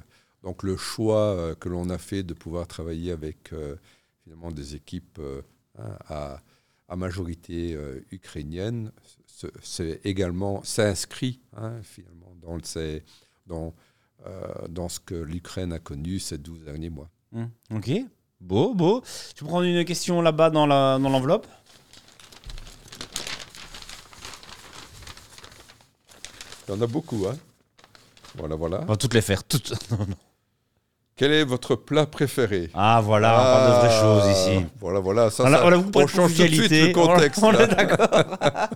donc le choix euh, que l'on a fait de pouvoir travailler avec finalement des équipes hein, à, à majorité ukrainienne, ce- c'est également s'inscrit hein, finalement dans, dans, dans ce que l'Ukraine a connu ces 12 derniers mois. Mhm. Ok. Beau, beau. Tu peux prendre une question là-bas dans la- dans l'enveloppe Il y en a beaucoup, hein Voilà, voilà. On va toutes les faire. Toutes. Non, non. Quel est votre plat préféré? Ah, voilà, on parle de vraies Ah, choses ici. Voilà, voilà. Ça, a- ça- vous on de change tout de suite le contexte. On- est d'accord.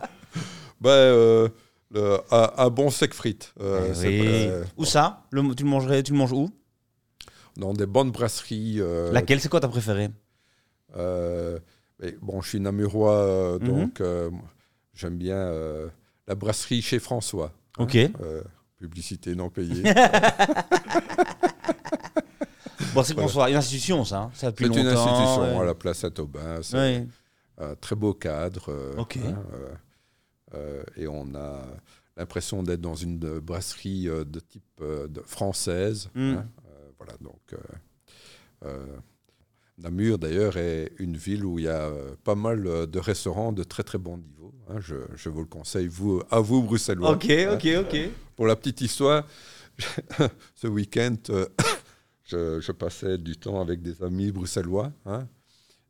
Ben, euh, le- un, un bon sec frites. euh, Eh oui. Où ça? Le, Tu le mangerais Tu le manges où? Dans des bonnes brasseries. euh, Laquelle C'est quoi ta préférée euh, bon, je suis namurois, euh, Mhm. donc euh, j'aime bien la brasserie chez François. hein, Ok. publicité non payée. Bon, c'est François, une institution, ça. hein. Ça C'est une institution ouais. à la place Saint-Aubin. C'est Ouais. un très beau cadre. Ok. hein, et on a l'impression d'être dans une brasserie de type de- française. Mm. hein, voilà, donc. euh, euh, Namur, d'ailleurs, est une ville où il y a euh, pas mal de restaurants de très très bon niveau. hein. je, je vous le conseille, vous, à vous, Bruxellois. Ok, hein. ok, ok. Pour la petite histoire, ce week-end, euh, je, je passais du temps avec des amis bruxellois. hein,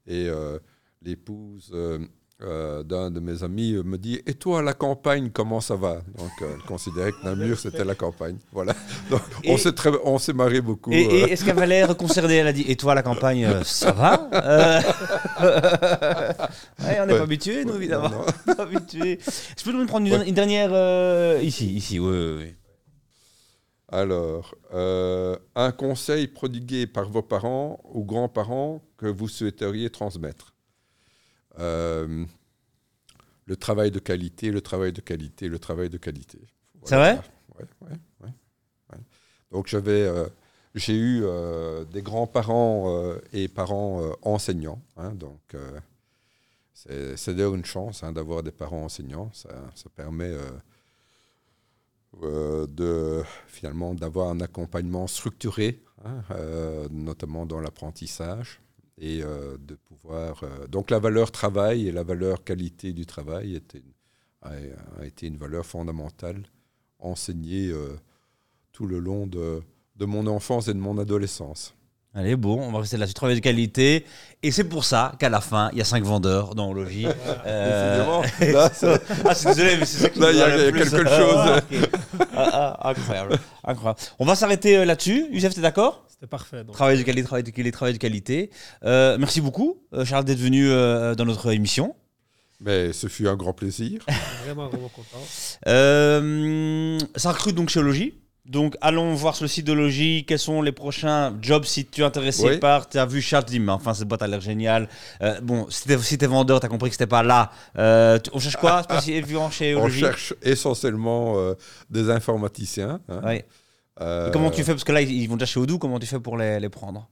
et euh, l'épouse euh, euh, d'un de mes amis euh, me dit Et toi, la campagne, comment ça va? Donc, euh, elle considérait que Namur, c'était la campagne. Voilà. Donc, Et- on s'est très- on s'est marré beaucoup. Et, et euh. est-ce qu'elle va l'air concernée Elle a dit Et toi, la campagne, ça va? Ouais, On n'est Ouais. pas habitués, nous, évidemment. Non, non. Je peux nous prendre une, Ouais. une dernière. ici, ici, oui, oui, oui. Alors, euh, un conseil prodigué par vos parents ou grands-parents que vous souhaiteriez transmettre? Euh, le travail de qualité, le travail de qualité, le travail de qualité. C'est vrai? Ouais, ouais. Donc j'avais, euh, j'ai eu euh, des grands-parents et parents enseignants. hein, donc c'est, d'ailleurs une chance hein, d'avoir des parents enseignants. Ça, ça permet de finalement d'avoir un accompagnement structuré, hein, notamment dans l'apprentissage, et euh, de pouvoir. euh, donc la valeur travail et la valeur qualité du travail était, a, a été une valeur fondamentale enseignée euh, tout le long de, de mon enfance et de mon adolescence. Allez, bon, on va rester là-dessus. Travail de qualité. Et c'est pour ça qu'à la fin, il y a cinq vendeurs dans Logis. Là, c'est- ah, je suis désolé, mais c'est ça qui Là, il y a- y quelque chose. Ah. Ah, ah, incroyable, incroyable. On va s'arrêter là-dessus. Youssef, t'es d'accord? C'était parfait. donc. Travail de qualité, travail de qualité, travail de qualité. Euh, merci beaucoup, euh, Charles, d'être venu euh, dans notre émission. mais ce fut un grand plaisir. Vraiment, vraiment content. Euh, ça recrute donc chez Logis. Donc allons voir sur le site de Logis quels sont les prochains jobs si tu es intéressé Oui. par. Tu as vu Charles, tu dis, mais enfin cette boîte a l'air géniale. Euh, bon, si t'es si t'es vendeur, tu as compris que c'était pas là. Euh, on cherche quoi chez On cherche essentiellement euh, des informaticiens. hein. Ouais. Euh, Comment tu fais Parce que là, ils vont déjà chez Odoo. Comment tu fais pour les, les prendre?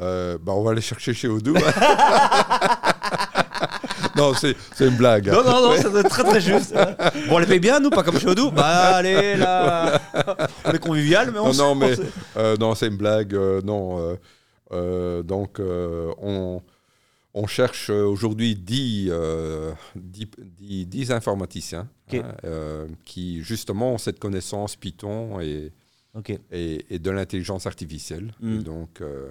Euh, bah, on va les chercher chez Odoo. non, c'est c'est une blague. hein. Non, non, non, être très très juste. bon, on les paye bien, nous, pas comme chez Odoo. Bah, allez, là. On est convivial, mais on Non, non, on mais euh, non, c'est une blague. non, donc on, on cherche aujourd'hui 10, euh, 10, 10 10 informaticiens hein, euh, qui justement ont cette connaissance Python et, Et, et de l'intelligence artificielle. Mm. Et donc, euh,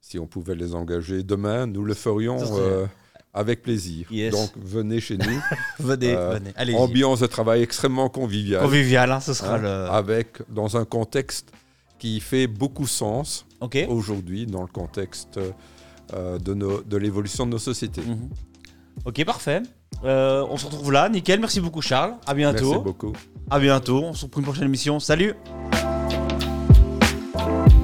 si on pouvait les engager demain, nous le ferions euh, avec plaisir. Yes. Donc, venez chez nous. Venez, Euh, venez. Allez. Ambiance de travail extrêmement conviviale. Convivial, hein, ce sera hein, le. Avec, dans un contexte qui fait beaucoup sens Ok. aujourd'hui dans le contexte de, nos- de l'évolution de nos sociétés. Mhm. Ok, parfait. Euh, on se retrouve là, nickel. Merci beaucoup, Charles. À bientôt. Merci beaucoup. À bientôt. On se retrouve pour une prochaine émission. Salut. you